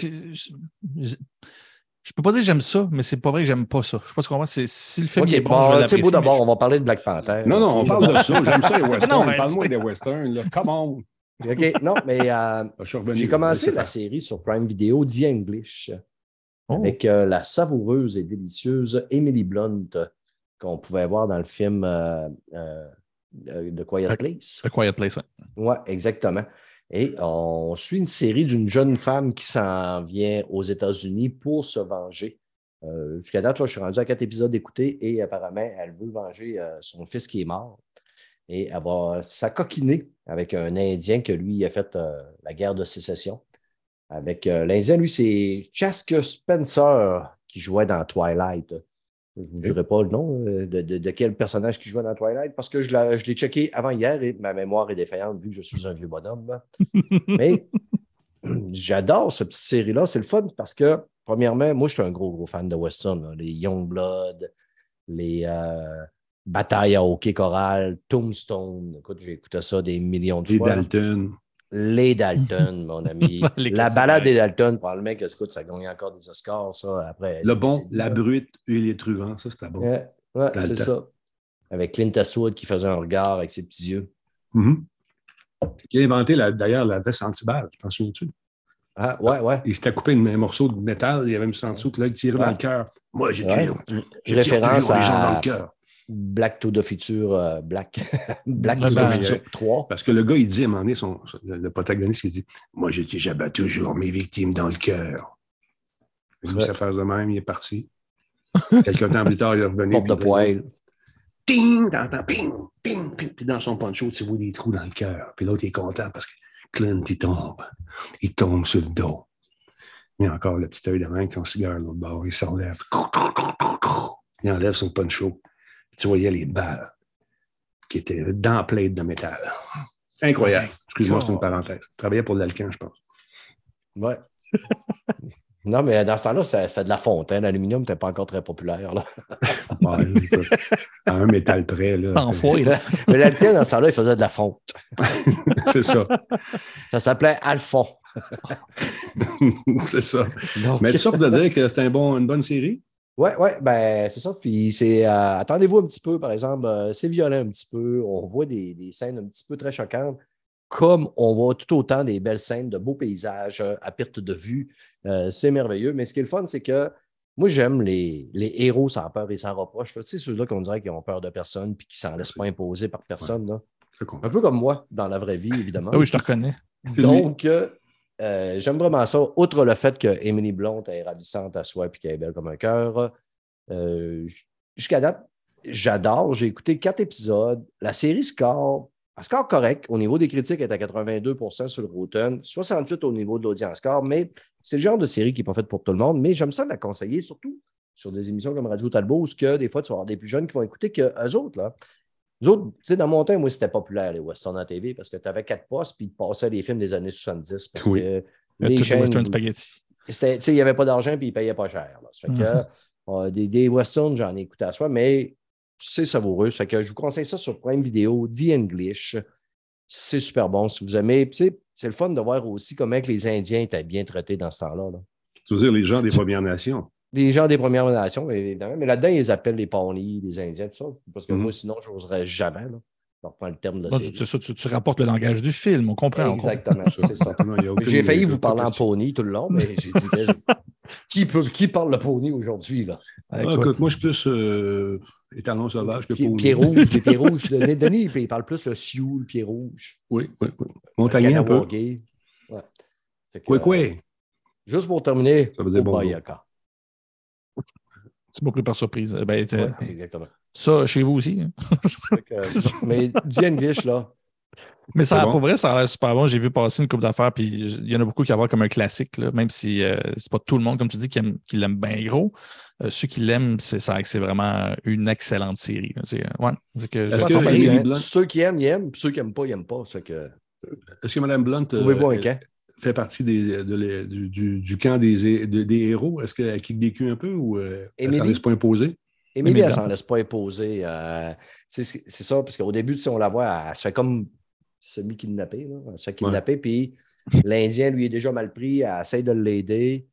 je peux pas dire que j'aime ça, mais c'est pas vrai que j'aime pas ça. Je sais pas ce qu'on va. Si le film est bon, C'est beau d'abord, on va parler de Black Panther. Non, non, on parle de ça. J'aime ça, les (laughs) westerns. Parle-moi des westerns. Là. Come on. OK, non, mais euh, j'ai commencé la série sur Prime Video, The English, oh. avec euh, la savoureuse et délicieuse Emily Blunt qu'on pouvait voir dans le film euh, The Quiet Place. The Quiet Place, oui. Oui, exactement. Et on suit une série d'une jeune femme qui s'en vient aux États-Unis pour se venger. Euh, jusqu'à date, je suis rendu à quatre épisodes d'écouter et apparemment, elle veut venger euh, son fils qui est mort. Et elle va s'acoquiner avec un Indien que lui a fait euh, la guerre de sécession. Avec l'Indien, lui, c'est Chaske Spencer qui jouait dans Twilight. Je ne vous dirai pas le nom euh, de, quel personnage qui jouait dans Twilight parce que je l'ai checké avant hier et ma mémoire est défaillante vu que je suis un vieux bonhomme. (laughs) Mais (clears throat) j'adore cette petite série-là. C'est le fun parce que, premièrement, moi, je suis un gros, gros fan de Western. Les Youngblood, les euh, Batailles à hockey choral, Tombstone. Écoute, j'ai écouté ça des millions de fois. Les Dalton les Dalton, (laughs) mon ami. la balade des Dalton, probablement que ça gagne encore des Oscars, ça, après. Le bon, la brute et les truands, ça, c'était bon. Ouais, c'est ça. Avec Clint Eastwood qui faisait un regard avec ses petits yeux. Mm-hmm. Qui a inventé d'ailleurs la veste anti-balle, t'en souviens-tu? Ah, ouais, ouais. Il s'était coupé un morceau de métal, il avait mis ça en dessous, puis là, il tirait dans le cœur. Moi, j'ai ouais. Je référence à... les gens dans le cœur. Black to the Future, euh, Black, (laughs) Black to ben, the Future 3. Parce que le gars, il dit à un moment donné, son, le, le protagoniste, il dit Moi, j'ai j'abat toujours mes victimes dans le cœur. Il Ouais. s'est fait de même, il est parti. (laughs) Quelques temps plus tard, il est revenu. Porte de poêle. Ting, t'entends, ping, ping, ping. Puis dans son poncho, tu vois des trous dans le cœur. Puis l'autre, il est content parce que Clint, il tombe. Il tombe sur le dos. Mais encore le petit œil de main avec son cigare, l'autre bord, il s'enlève. Il enlève son poncho. Tu voyais les balles qui étaient dans plate de métal. Incroyable. Excuse-moi, c'est une parenthèse. Il travaillait pour l'Alcan, je pense. Ouais. (laughs) non, mais dans ce temps-là, c'est c'est de la fontaine. L'aluminium n'était pas encore très populaire. Là. (laughs) Ouais, écoute, à un métal près, là. En foil. (laughs) mais l'aluminium, dans ce temps-là, il faisait de la fonte. C'est ça. Ça s'appelait Alphon. c'est ça. Donc, Mais tout ça pour te dire que c'est un bon, une bonne série? Ouais, ouais, ben c'est ça. Puis c'est. euh, attendez-vous un petit peu, par exemple, euh, c'est violent un petit peu. On voit des, des scènes un petit peu très choquantes, comme on voit tout autant des belles scènes de beaux paysages euh, à perte de vue. Euh, c'est merveilleux. Mais ce qui est le fun, c'est que moi, j'aime les, les héros sans peur et sans reproche. là. Tu sais, ceux-là qu'on dirait qu'ils ont peur de personne puis qui s'en laissent pas imposer par personne. là. Je comprends. Un peu comme moi dans la vraie vie, évidemment. Ah oui, je te reconnais. Donc, euh, euh, j'aime vraiment ça. Outre le fait que Emily Blunt est ravissante à soi et qu'elle est belle comme un cœur, euh, jusqu'à date, j'adore. J'ai écouté quatre épisodes. La série score, elle score correct. Au niveau des critiques, est à 82% sur le Rotten, 68 au niveau de l'audience score, mais c'est le genre de série qui n'est pas faite pour tout le monde. Mais j'aime ça la conseiller, surtout sur des émissions comme Radio Talbot, où que des fois, tu vas avoir des plus jeunes qui vont écouter qu'eux autres, là. Nous autres, tu sais, dans mon temps, moi, c'était populaire, les westerns à TV, parce que tu avais quatre postes, puis ils te passaient des films des années 70. Parce Oui. que Euh, les tout le chaînes, Western Spaghetti. c'était- tu sais, il n'y avait pas d'argent, puis ils ne payaient pas cher. là. Ça fait que, Mhm. euh, des, des westerns, j'en ai écouté à soi, mais c'est savoureux. Ça fait que je vous conseille ça sur Prime Video, The English. C'est super bon si vous aimez. Puis, tu sais, c'est le fun de voir aussi comment que les Indiens étaient bien traités dans ce temps-là. là. Tu veux dire les gens des Premières Nations. Les gens des Premières Nations, évidemment, mais là-dedans, ils appellent les pawnies, les Indiens, tout ça. Parce que Mhm. moi, sinon, je n'oserais jamais. Là. Je le terme de série. tu, tu- tu- tu rapportes le langage du film, on comprend. Exactement, c'est ça. Non, J'ai failli vous parler en pony tout le long, mais j'ai dit (laughs) qui, peut, qui parle le pony aujourd'hui? là? Ah, Écoute, écoute, moi, je suis plus euh, étalon sauvage que Pied, pour pied rouge, les pieds rouges. (laughs) Denis, il parle plus le Sioux, le pied rouge. Oui, oui, oui. Montagnais un peu. Ouais. Que, Quoi, quoi? euh, Juste pour terminer, Ça veut dire bonjour. Tu m'as pris par surprise. Eh Ben, t'as- Ouais, exactement. Ça, chez vous aussi. hein? Que, euh, (laughs) mais du English, là, Mais ça, bon. pour vrai, ça a l'air super bon. J'ai vu passer une coupe d'affaires, puis il y en a beaucoup qui vont comme un classique, là, même si euh, c'est pas tout le monde, comme tu dis, qui, aime- qui l'aime bien gros. Euh, ceux qui l'aiment, c'est ça, c'est vraiment une excellente série. C'est, ouais, c'est que, Est-ce ceux qui aiment, ils aiment, puis ceux qui n'aiment pas, ils n'aiment pas. Que, Est-ce que Mme Blunt euh, un camp? Fait partie des, de les- du, du- du camp des, de- des héros? Est-ce qu'elle kick des culs un peu ou euh, elle ne s'en laisse pas imposer? Émilie, elle s'en laisse pas imposer. euh, c'est ça, parce qu'au début, on la voit, elle se fait comme semi-kidnappée. Elle se fait kidnapper, puis l'Indien, lui, est déjà mal pris. Elle essaie de l'aider.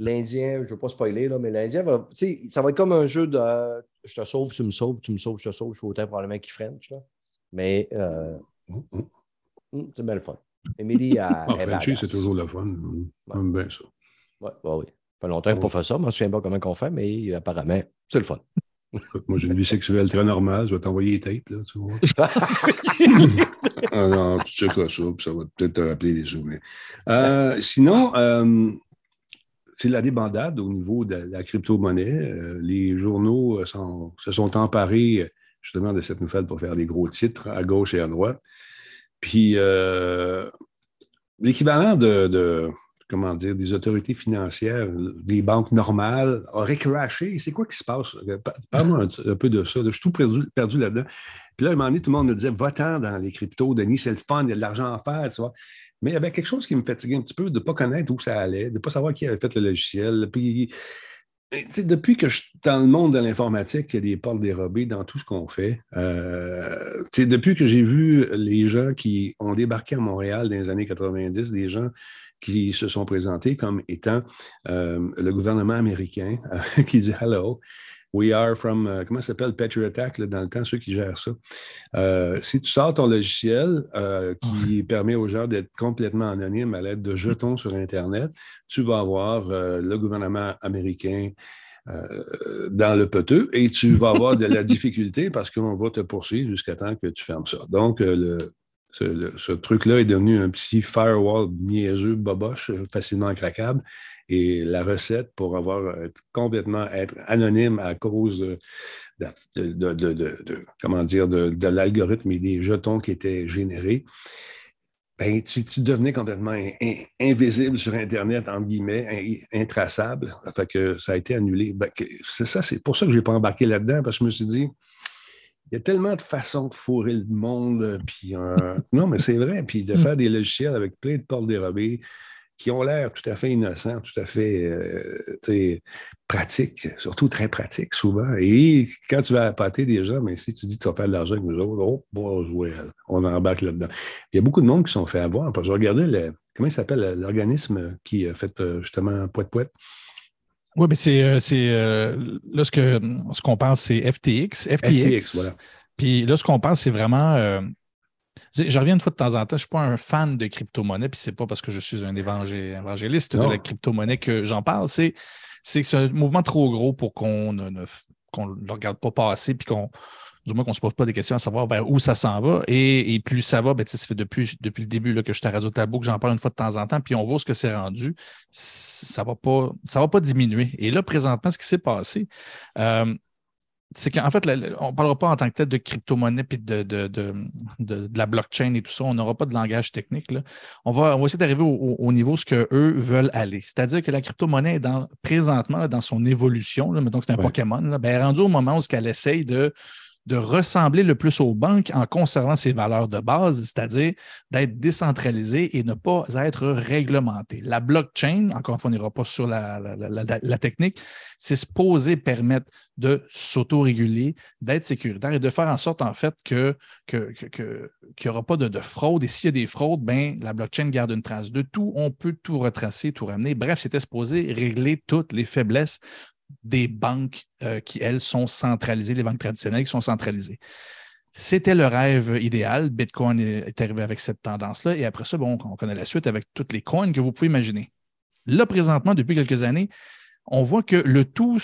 L'Indien, je ne veux pas spoiler, là, mais l'Indien va. Ça va être comme un jeu de je te sauve, tu me sauves, tu me sauves, je te sauve. Je suis autant probablement qui French. Là. Mais euh, Oh, oh. hum, c'est bien le fun. Émilie, elle, (laughs) Ah, badass. c'est toujours le fun. J'aime bien ça. Ouais, ouais, oui. Ça fait longtemps que je pas fait ça. Je ne me souviens pas comment on fait, mais apparemment, c'est le fun. Moi, j'ai une vie sexuelle très normale. Je vais t'envoyer les tapes, là, tu vois. (laughs) ah non, tu checkeras ça, puis ça va peut-être te rappeler des souvenirs. Euh, sinon, euh, c'est la débandade au niveau de la crypto-monnaie. Euh, les journaux euh, sont- se sont emparés euh, justement de cette nouvelle pour faire des gros titres à gauche et à droite. Puis, euh, l'équivalent de, comment dire, des autorités financières, des banques normales, auraient crashé. C'est quoi qui se passe? Parle-moi un, peu de ça. Je suis tout perdu, là-dedans. Puis là, à un moment donné, tout le monde me disait, va-t'en dans les cryptos, Denis, c'est le fun, il y a de l'argent à faire, tu vois. Mais il y avait quelque chose qui me fatiguait un petit peu de ne pas connaître où ça allait, de ne pas savoir qui avait fait le logiciel. Puis, depuis que je suis dans le monde de l'informatique, il y a des portes dérobées dans tout ce qu'on fait. Euh, depuis que j'ai vu les gens qui ont débarqué à Montréal dans les années 90, des gens qui se sont présentés comme étant euh, le gouvernement américain euh, (laughs) qui dit Hello, we are from, euh, comment ça s'appelle, Patriot Act, là, dans le temps, ceux qui gèrent ça. Euh, si tu sors ton logiciel euh, qui permet aux gens d'être complètement anonymes à l'aide de jetons sur Internet, tu vas avoir le gouvernement américain euh, dans le peteux et tu (laughs) vas avoir de la difficulté parce qu'on va te poursuivre jusqu'à temps que tu fermes ça. Donc, le, ce, truc-là est devenu un petit firewall niaiseux, boboche, facilement craquable. Et la recette pour avoir complètement être anonyme à cause de, comment dire, de, l'algorithme et des jetons qui étaient générés, ben, tu, devenais complètement invisible sur Internet, entre guillemets, intraçable. Fait que ça a été annulé. Ben, c'est ça, c'est pour ça que je n'ai pas embarqué là-dedans, parce que je me suis dit, il y a tellement de façons de fourrer le monde. Puis, (laughs) non, mais c'est vrai. Puis de mm. faire des logiciels avec plein de portes dérobées qui ont l'air tout à fait innocents, tout à fait euh, pratiques, surtout très pratiques souvent. Et quand tu vas appâter des gens, mais si tu dis que tu vas faire de l'argent avec nous autres, oh, bon, on embarque là-dedans. Il y a beaucoup de monde qui sont fait avoir. Je regardais, le, comment il s'appelle, l'organisme qui a fait euh, justement Poète-Poète? Oui, mais c'est, euh, là ce, que, ce qu'on pense, c'est FTX. FTX, voilà. Puis là, ce qu'on pense, c'est vraiment je reviens une fois de temps en temps, je ne suis pas un fan de crypto-monnaie, puis ce n'est pas parce que je suis un évangéliste de la crypto-monnaie que j'en parle. C'est, que c'est un mouvement trop gros pour qu'on ne, le regarde pas passer, puis qu'on, du moins qu'on ne se pose pas des questions à savoir vers où ça s'en va. Et, plus ça va, ben, ça fait depuis, depuis le début là, que je suis à Radio Tabou que j'en parle une fois de temps en temps, puis on voit ce que c'est rendu. Ça ne va, pas, va pas diminuer. Et là, présentement, ce qui s'est passé, euh, c'est qu'en fait, on ne parlera pas en tant que tel de crypto-monnaie et de, de, la blockchain et tout ça. On n'aura pas de langage technique. On, va, on, essayer d'arriver au, niveau ce qu'eux veulent aller. C'est-à-dire que la crypto-monnaie est dans, présentement dans son évolution. Là, que c'est un Pokémon. Là, ben, elle est rendue au moment où elle essaye de de ressembler le plus aux banques en conservant ses valeurs de base, c'est-à-dire d'être décentralisé et ne pas être réglementé. La blockchain, encore une fois, on n'ira pas sur la, technique, c'est supposé permettre de s'auto-réguler, d'être sécuritaire et de faire en sorte, en fait, que, qu'il n'y aura pas de, fraude. Et s'il y a des fraudes, ben, la blockchain garde une trace de tout. On peut tout retracer, tout ramener. Bref, c'était supposé régler toutes les faiblesses des banques euh, qui, elles, sont centralisées, les banques traditionnelles qui sont centralisées. C'était le rêve idéal. Bitcoin est arrivé avec cette tendance-là. Et après ça, bon, on connaît la suite avec toutes les coins que vous pouvez imaginer. Là, présentement, depuis quelques années, on voit que le tout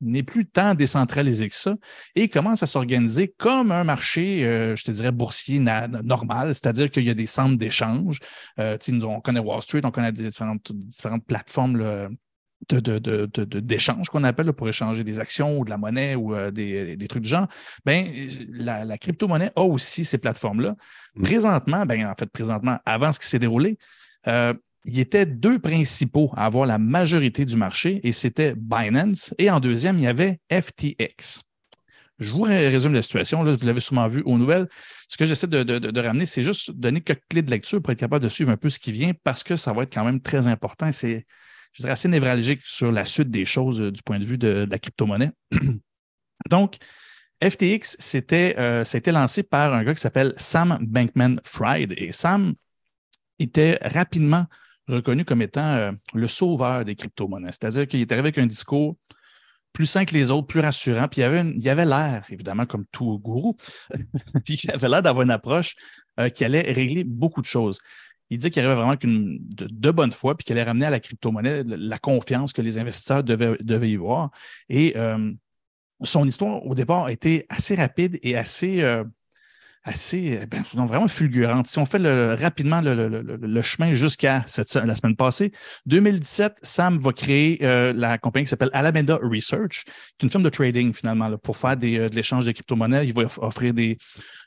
n'est plus tant décentralisé que ça et commence à s'organiser comme un marché, euh, je te dirais, boursier normal, c'est-à-dire qu'il y a des centres d'échange. Euh, on connaît Wall Street, on connaît différentes, différentes plateformes d'échange de, qu'on appelle pour échanger des actions ou de la monnaie ou euh, des, trucs du genre, ben, la, crypto-monnaie a aussi ces plateformes-là. Mm. Présentement, ben, en fait, présentement, avant ce qui s'est déroulé, euh, il y était deux principaux à avoir la majorité du marché et c'était Binance et en deuxième, il y avait FTX. Je vous résume la situation. Là, vous l'avez sûrement vu aux nouvelles. Ce que j'essaie de, de, ramener, c'est juste donner quelques clés de lecture pour être capable de suivre un peu ce qui vient parce que ça va être quand même très important. C'est je dirais, assez névralgique sur la suite des choses euh, du point de vue de, la crypto-monnaie. (clears throat) Donc, FTX, c'était, euh, ça a été lancé par un gars qui s'appelle Sam Bankman-Fried. Et Sam était rapidement reconnu comme étant euh, le sauveur des crypto-monnaies. C'est-à-dire qu'il était arrivé avec un discours plus sain que les autres, plus rassurant. Puis il avait, il avait l'air, évidemment, comme tout gourou, (laughs) puis il avait l'air d'avoir une approche qui allait régler beaucoup de choses il dit qu'il arrivait vraiment qu'une de, bonne foi, puis qu'il allait ramener à la crypto-monnaie la confiance que les investisseurs devaient, devaient y voir. Et euh, son histoire, au départ, a été assez rapide et assez, euh, assez ben, vraiment fulgurante. Si on fait rapidement le, chemin jusqu'à la semaine passée, 2017, Sam va créer euh, la compagnie qui s'appelle Alameda Research, qui est une firme de trading finalement, pour faire des, de l'échange de crypto-monnaies. Il va offrir des,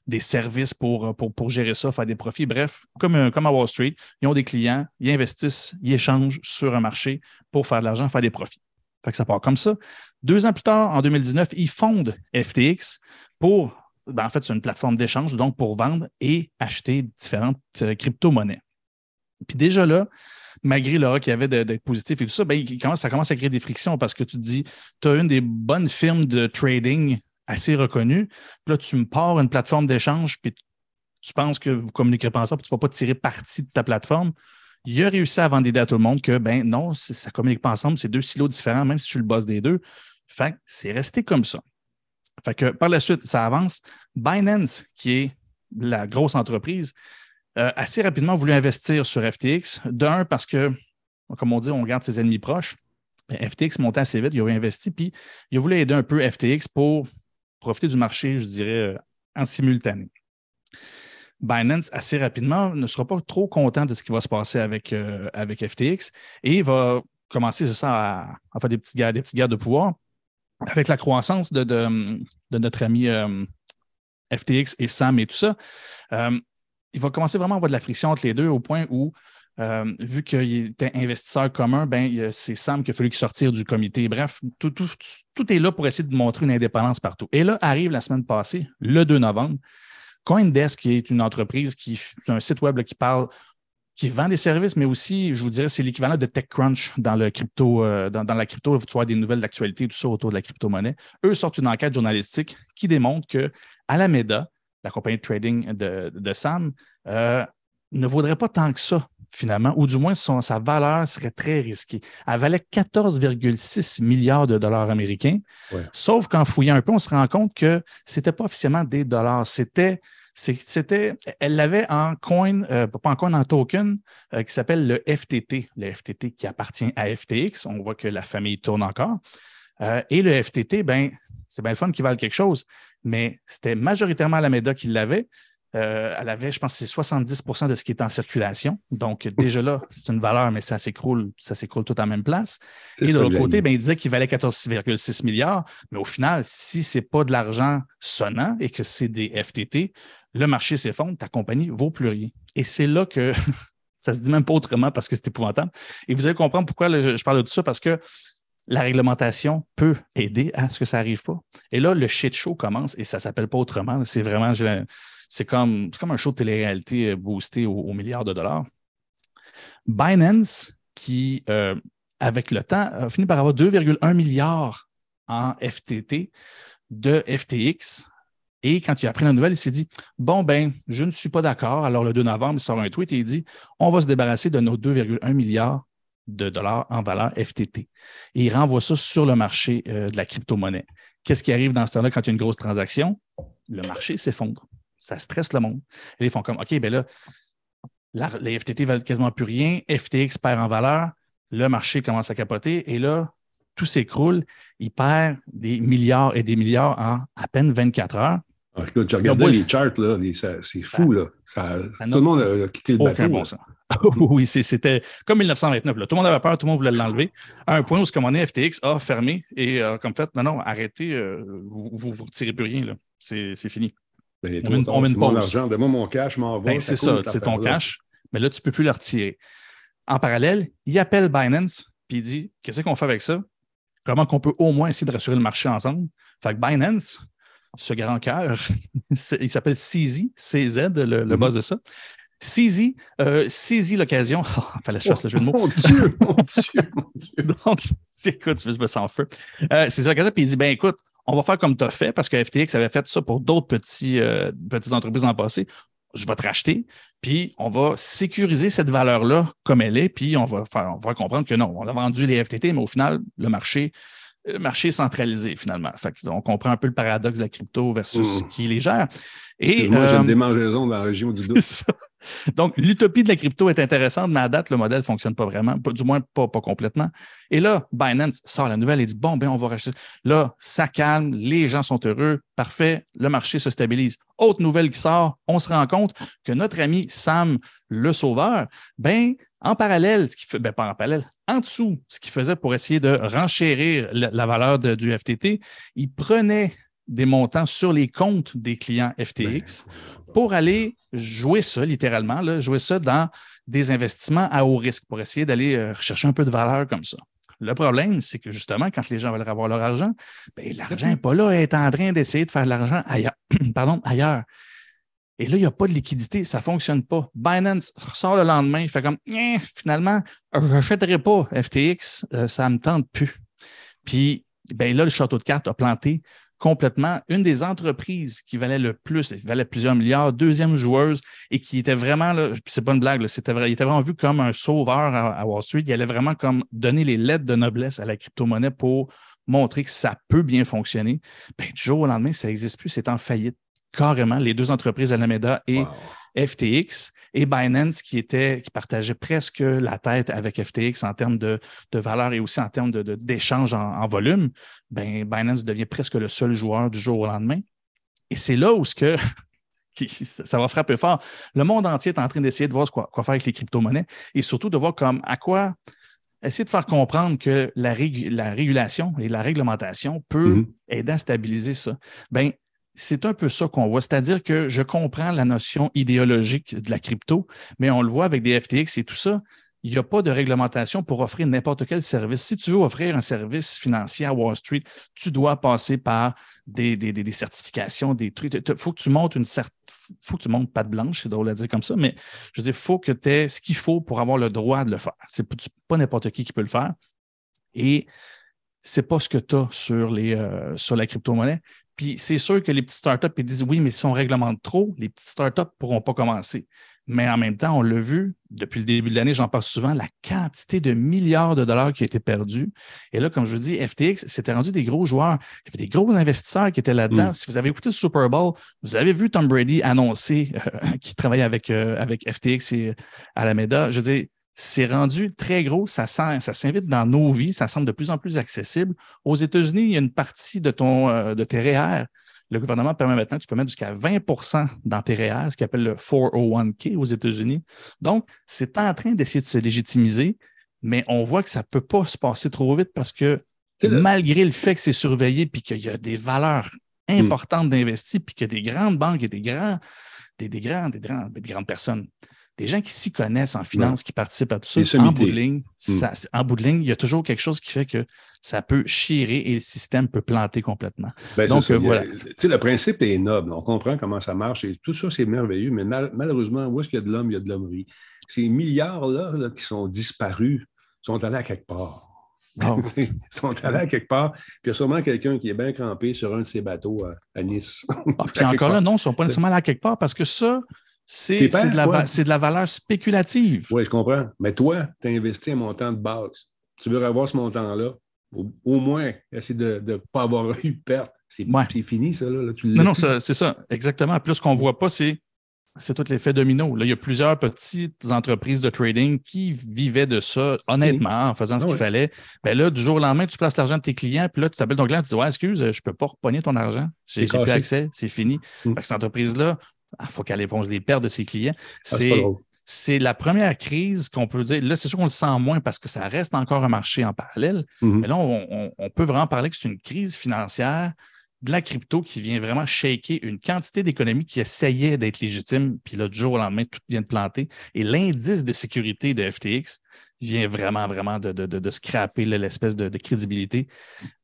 des services pour, pour, gérer ça, faire des profits. Bref, comme, euh, comme à Wall Street, ils ont des clients, ils investissent, ils échangent sur un marché pour faire de l'argent, faire des profits. Fait que ça part comme ça. Deux ans plus tard, en 2019, ils fondent FTX pour, ben, en fait, c'est une plateforme d'échange, donc pour vendre et acheter différentes euh, crypto-monnaies. Puis déjà là, malgré l'aura qu'il y avait d'être positif et tout ça, ben, ça commence à créer des frictions parce que tu te dis, tu as une des bonnes firmes de trading assez reconnu. Puis là, tu me pars une plateforme d'échange, puis tu penses que vous communiquerez pas ensemble, puis tu ne vas pas tirer parti de ta plateforme. Il a réussi à vendre l'idée à tout le monde que, ben non, ça ne communique pas ensemble, c'est deux silos différents, même si je suis le boss des deux. Fait c'est resté comme ça. Fait que par la suite, ça avance. Binance, qui est la grosse entreprise, euh, assez rapidement voulu investir sur FTX. D'un, parce que, comme on dit, on garde ses ennemis proches. Ben, FTX montait assez vite, il a investi, puis il a voulu aider un peu FTX pour profiter du marché, je dirais, en simultané. Binance, assez rapidement, ne sera pas trop content de ce qui va se passer avec, euh, avec FTX et va commencer, ça, à, faire des petites guerres, des petites guerres de pouvoir. Avec la croissance de, de, notre ami euh, FTX et Sam et tout ça, il va commencer vraiment à avoir de la friction entre les deux au point où euh, vu qu'il était investisseur commun, ben, c'est Sam qui a fallu sortir du comité. Bref, tout, est là pour essayer de montrer une indépendance partout. Et là, arrive la semaine passée, le 2 novembre, Coindesk, qui est une entreprise qui, c'est un site web qui parle, qui vend des services, mais aussi, je vous dirais, c'est l'équivalent de TechCrunch dans le crypto, euh, dans, la crypto, tu vois des nouvelles d'actualité, tout ça autour de la crypto-monnaie. Eux sortent une enquête journalistique qui démontre que Alameda, la compagnie de trading de, Sam, euh, ne vaudrait pas tant que ça finalement, ou du moins sa valeur serait très risquée. Elle valait 14,6 milliards de dollars américains. Sauf qu'en fouillant un peu, on se rend compte que ce n'était pas officiellement des dollars, c'était c'était, elle l'avait en coin, euh, pas en coin, en token, euh, qui s'appelle le FTT, le FTT qui appartient à FTX. On voit que la famille tourne encore. Euh, et le FTT, ben, c'est bien le fun qui valent quelque chose, mais c'était majoritairement la MEDA qui l'avait. Elle avait, je pense, c'est 70% de ce qui est en circulation. Donc, déjà là, c'est une valeur, mais ça s'écroule, ça s'écroule tout en même place. Et de l'autre côté, ben, il disait qu'il valait 14,6 milliards. Mais au final, si ce n'est pas de l'argent sonnant et que c'est des FTT, le marché s'effondre, ta compagnie vaut plus rien. Et c'est là que (laughs) ça se dit même pas autrement parce que c'est épouvantable. Et vous allez comprendre pourquoi je parle de tout ça, parce que la réglementation peut aider à ce que ça n'arrive pas. Et là, le shit show commence et ça ne s'appelle pas autrement. C'est vraiment, c'est comme, comme un show de télé-réalité euh, boosté aux, milliards de dollars. Binance, qui, euh, avec le temps, a fini par avoir 2,1 milliards en FTT de FTX. Et quand il a appris la nouvelle, il s'est dit Bon, ben, je ne suis pas d'accord. Alors, le 2 novembre, il sort un tweet et il dit On va se débarrasser de nos 2,1 milliards de dollars en valeur FTT. Et il renvoie ça sur le marché euh, de la crypto-monnaie. Qu'est-ce qui arrive dans ce temps-là quand il y a une grosse transaction? Le marché s'effondre ça stresse le monde. Et ils font comme, OK, ben là, les FTT valent quasiment plus rien, FTX perd en valeur, le marché commence à capoter et là, tout s'écroule. Il perd des milliards et des milliards en à peine 24 heures. Ah, écoute, les charts, là, c'est fou, là. tout le monde a quitté le bateau. Bon (laughs) oui, c'était comme 1929. Là. Tout le monde avait peur, tout le monde voulait l'enlever. À un point où ce comme on est, FTX a fermé et euh, comme fait, non, non, arrêtez, euh, vous ne retirez plus rien. C'est fini. Ben, on, met, on met une pause. Mon donne-moi mon cash, m'en ben, c'est ça, c'est ton cash, mais là, tu ne peux plus le retirer. En parallèle, il appelle Binance puis il dit Qu'est-ce qu'on fait avec ça? Comment qu'on peut au moins essayer de rassurer le marché ensemble? Fait que Binance, ce grand cœur, (laughs) il s'appelle CZ, CZ, le, le mm-hmm. boss de ça. CZ euh, saisit l'occasion. Oh, (laughs) fallait que je fasse le jeu de mots. Mon Dieu, mon (laughs) Dieu, mon Dieu. Donc, écoute, je me sens feu. Euh, c'est ça l'occasion, puis il dit ben écoute, on va faire comme tu as fait, parce que FTX avait fait ça pour d'autres petits, euh, petites entreprises en passé. Je vais te racheter, puis on va sécuriser cette valeur-là comme elle est, puis on va, faire, on va comprendre que non, on a vendu les FTT, mais au final, le marché, marché est centralisé finalement. Fait on comprend un peu le paradoxe de la crypto versus mmh. qui les gère. Et, moi, j'ai une euh, démangeaison dans la région du (laughs) doute. Donc, l'utopie de la crypto est intéressante, mais à date, le modèle ne fonctionne pas vraiment, du moins pas, complètement. Et là, Binance sort la nouvelle et dit Bon, ben, on va racheter. Là, ça calme, les gens sont heureux, parfait, le marché se stabilise. Autre nouvelle qui sort, on se rend compte que notre ami Sam, le sauveur, ben, en parallèle, ce qui fait, ben, pas en parallèle, en dessous, ce qu'il faisait pour essayer de renchérir la, valeur du FTT, il prenait des montants sur les comptes des clients FTX ben, pour aller jouer ça, littéralement, jouer ça dans des investissements à haut risque pour essayer d'aller euh, rechercher un peu de valeur comme ça. Le problème, c'est que justement, quand les gens veulent avoir leur argent, ben, l'argent n'est pas là, est en train d'essayer de faire de l'argent ailleurs. (clears throat) Pardon, ailleurs. Et là, il n'y a pas de liquidité, ça ne fonctionne pas. Binance sort le lendemain, il fait comme eh, finalement, je n'achèterai pas FTX, euh, ça ne me tente plus. Puis ben là, le château de cartes a planté complètement une des entreprises qui valait le plus, qui valait plusieurs milliards, deuxième joueuse et qui était vraiment, c'est pas une blague, c'était il était vraiment vu comme un sauveur à, Wall Street. Il allait vraiment comme donner les lettres de noblesse à la crypto-monnaie pour montrer que ça peut bien fonctionner. Ben, du jour au lendemain, ça n'existe plus, c'est en faillite carrément. Les deux entreprises, Alameda et FTX et Binance qui était, qui partageait presque la tête avec FTX en termes de, valeur et aussi en termes d'échange de, en, volume, ben, Binance devient presque le seul joueur du jour au lendemain. Et c'est là où ce que (laughs) ça va frapper fort. Le monde entier est en train d'essayer de voir quoi, quoi, faire avec les crypto-monnaies et surtout de voir comme à quoi essayer de faire comprendre que la, la régulation et la réglementation peut mm-hmm. aider à stabiliser ça. Ben, c'est un peu ça qu'on voit. C'est-à-dire que je comprends la notion idéologique de la crypto, mais on le voit avec des FTX et tout ça. Il n'y a pas de réglementation pour offrir n'importe quel service. Si tu veux offrir un service financier à Wall Street, tu dois passer par des, certifications, des trucs. Il faut que tu montes une faut que tu montes pas de blanche, c'est drôle à dire comme ça, mais je veux dire, il faut que tu aies ce qu'il faut pour avoir le droit de le faire. C'est pas n'importe qui qui peut le faire. Et c'est pas ce que tu as sur, les, euh, sur la crypto-monnaie. Puis c'est sûr que les petites startups ils disent oui, mais si on réglemente trop, les petites startups ne pourront pas commencer. Mais en même temps, on l'a vu depuis le début de l'année, j'en parle souvent, la quantité de milliards de dollars qui a été perdue. Et là, comme je vous dis, FTX, c'était rendu des gros joueurs. Il y avait des gros investisseurs qui étaient là-dedans. Mm. Si vous avez écouté le Super Bowl, vous avez vu Tom Brady annoncer euh, (laughs) qu'il travaillait avec, euh, avec FTX et Alameda. Je veux dire, c'est rendu très gros, ça, ça s'invite dans nos vies, ça semble de plus en plus accessible. Aux États-Unis, il y a une partie de, ton, euh, de tes REER. Le gouvernement permet maintenant que tu peux mettre jusqu'à 20% dans tes REER, ce qu'on appelle le 401k aux États-Unis. Donc, c'est en train d'essayer de se légitimiser, mais on voit que ça ne peut pas se passer trop vite parce que malgré le fait que c'est surveillé puis qu'il y a des valeurs hmm. importantes d'investir puis a des grandes banques et des grands, des, des, grands, des, des grandes personnes des gens qui s'y connaissent en finance, qui participent à tout ça, en bout, de ligne, hmm. en bout de ligne, il y a toujours quelque chose qui fait que ça peut chirer et le système peut planter complètement. Ben, Donc, euh, voilà. le principe est noble. On comprend comment ça marche et tout ça, c'est merveilleux, mais malheureusement, où est-ce qu'il y a de l'homme, il y a de l'hommerie? Ces milliards-là qui sont disparus sont allés à quelque part. Ah. (laughs) Ils sont allés à quelque part, puis il y a sûrement quelqu'un qui est bien crampé sur un de ces bateaux à, Nice. Ah, (laughs) puis encore là, non, ils ne sont pas nécessairement allés à quelque part parce que ça, c'est de, la, de la valeur spéculative. Oui, je comprends. Mais toi, tu as investi un montant de base. Tu veux avoir ce montant-là, au, moins, essayer de ne pas avoir (laughs) eu perte. C'est fini, ça. Là, non, non, c'est ça, exactement. Plus ce qu'on ne voit pas, c'est c'est tout l'effet domino. Là, il y a plusieurs petites entreprises de trading qui vivaient de ça, honnêtement, en faisant ce ah qu'il fallait. Ben là, du jour au lendemain, tu places l'argent de tes clients, puis là, tu t'appelles ton client, tu dis Ouais, excuse, je ne peux pas repogner ton argent. J'ai plus accès, c'est fini. Mm. cette entreprise-là il ah, faut qu'elle éponge les pertes de ses clients. Ah, c'est la première crise qu'on peut dire. Là, c'est sûr qu'on le sent moins parce que ça reste encore un marché en parallèle. Mm-hmm. Mais là, on, peut vraiment parler que c'est une crise financière de la crypto qui vient vraiment shaker une quantité d'économies qui essayaient d'être légitimes, puis là, du jour au lendemain, tout vient de planter. Et l'indice de sécurité de FTX vient vraiment, vraiment de, de, scraper l'espèce de, crédibilité.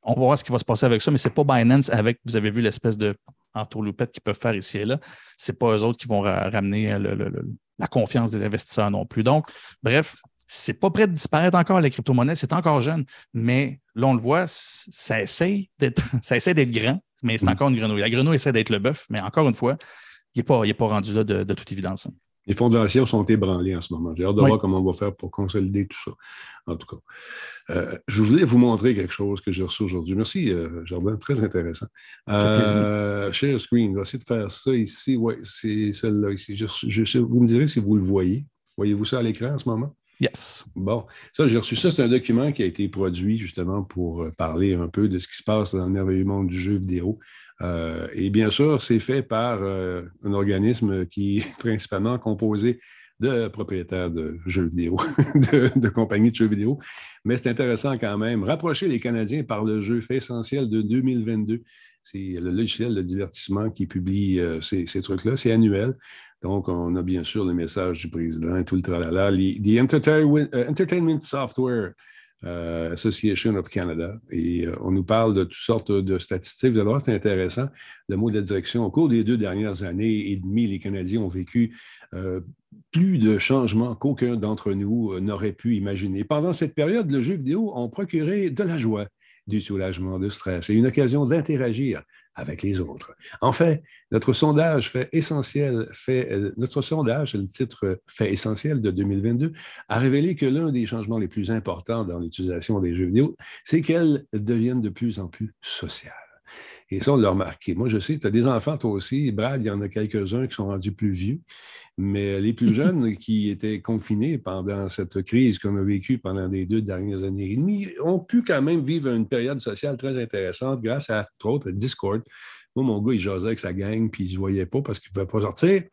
On va voir ce qui va se passer avec ça, mais ce n'est pas Binance avec, vous avez vu l'espèce de entourloupette qu'ils peuvent faire ici et là. Ce n'est pas eux autres qui vont ramener euh, la confiance des investisseurs non plus. Donc, bref, c'est pas prêt de disparaître encore, les crypto-monnaies, c'est encore jeune. Mais là, on le voit, ça essaie d'être, (laughs) ça essaie d'être grand, mais c'est mm. encore une grenouille. La grenouille essaie d'être le bœuf, mais encore une fois, il n'est pas, pas rendu là de, toute évidence. Les fondations sont ébranlées en ce moment. J'ai hâte de voir comment on va faire pour consolider tout ça. En tout cas, euh, je voulais vous montrer quelque chose que j'ai reçu aujourd'hui. Merci, euh, Jardin, très intéressant. Euh, share screen, on va essayer de faire ça ici. Oui, c'est celle-là ici. vous me direz si vous le voyez. Voyez-vous ça à l'écran en ce moment? Yes. Bon, ça, j'ai reçu ça. C'est un document qui a été produit justement pour euh, parler un peu de ce qui se passe dans le merveilleux monde du jeu vidéo. Euh, et bien sûr, c'est fait par euh, un organisme qui est (laughs) principalement composé de propriétaires de jeux vidéo, (laughs) de, compagnies de jeux vidéo. Mais c'est intéressant quand même. Rapprocher les Canadiens par le jeu fait essentiel de 2022. C'est le logiciel de divertissement qui publie ces, ces trucs-là. C'est annuel. Donc, on a bien sûr le message du président et tout le tralala. The euh, Entertainment Software euh, Association of Canada. Et euh, on nous parle de toutes sortes de statistiques. Vous allez voir, c'est intéressant. Le mot de la direction, au cours des deux dernières années et demie, les Canadiens ont vécu plus de changements qu'aucun d'entre nous n'aurait pu imaginer. Pendant cette période, le jeu vidéo a procuré de la joie, du soulagement, de stress et une occasion d'interagir avec les autres. En fait, notre sondage fait essentiel, fait, euh, notre sondage, le titre fait essentiel de 2022, a révélé que l'un des changements les plus importants dans l'utilisation des jeux vidéo, c'est qu'elles deviennent de plus en plus sociales. Et ça, on l'a remarqué. Moi, je sais, tu as des enfants, toi aussi. Brad, il y en a quelques-uns qui sont rendus plus vieux. Mais les plus (laughs) jeunes qui étaient confinés pendant cette crise qu'on a vécue pendant les deux dernières années et demie ont pu quand même vivre une période sociale très intéressante grâce à, entre autres, Discord, moi, mon gars, il jasait avec sa gang, puis il ne se voyait pas parce qu'il ne pouvait pas sortir.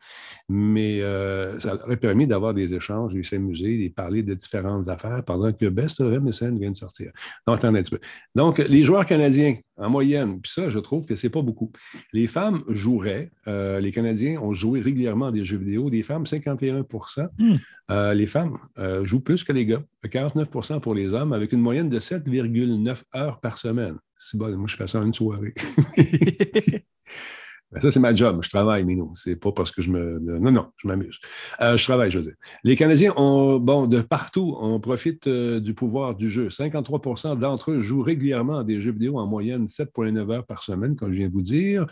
Mais euh, ça aurait permis d'avoir des échanges, de s'amuser, de parler de différentes affaires pendant que Best of MSN vient de sortir. Donc, attendez un petit peu. Donc, les joueurs canadiens, en moyenne, puis ça, je trouve que ce n'est pas beaucoup. Les femmes joueraient, euh, les Canadiens ont joué régulièrement des jeux vidéo, des femmes, 51% hmm. euh, Les femmes jouent plus que les gars, 49% pour les hommes, avec une moyenne de 7,9 heures par semaine. C'est bon, moi, je fais ça en une soirée. (laughs) Ben, ça, c'est ma job. Je travaille, mais non, c'est pas parce que je me. Non, non, je m'amuse. Euh, je travaille, je veux dire. Les Canadiens ont, bon, de partout, on profite euh, du pouvoir du jeu. 53% d'entre eux jouent régulièrement à des jeux vidéo en moyenne 7,9 heures par semaine, comme je viens de vous dire.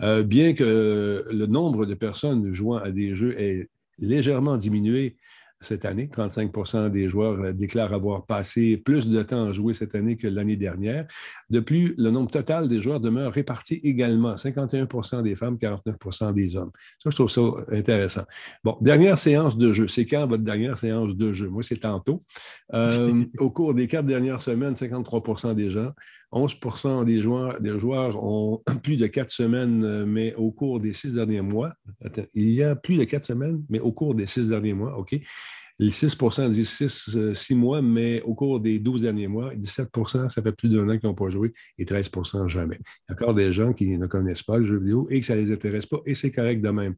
Euh, bien que le nombre de personnes jouant à des jeux ait légèrement diminué cette année. 35% des joueurs euh, déclarent avoir passé plus de temps à jouer cette année que l'année dernière. De plus, le nombre total des joueurs demeure réparti également. 51% des femmes, 49% des hommes. Ça, je trouve ça intéressant. Bon, dernière séance de jeu. C'est quand votre dernière séance de jeu? Moi, c'est tantôt. Euh, (laughs) au cours des quatre dernières semaines, 53% des gens 11 des joueurs, des joueurs ont (clears throat) plus de quatre semaines, euh, mais au cours des six derniers mois. il y a plus de quatre semaines, mais au cours des six derniers mois, OK? Les 6% disent 6, 6 mois, mais au cours des 12 derniers mois, 17% ça fait plus d'un an qu'ils n'ont pas joué et 13% jamais. Il y a encore des gens qui ne connaissent pas le jeu vidéo et que ça ne les intéresse pas et c'est correct de même.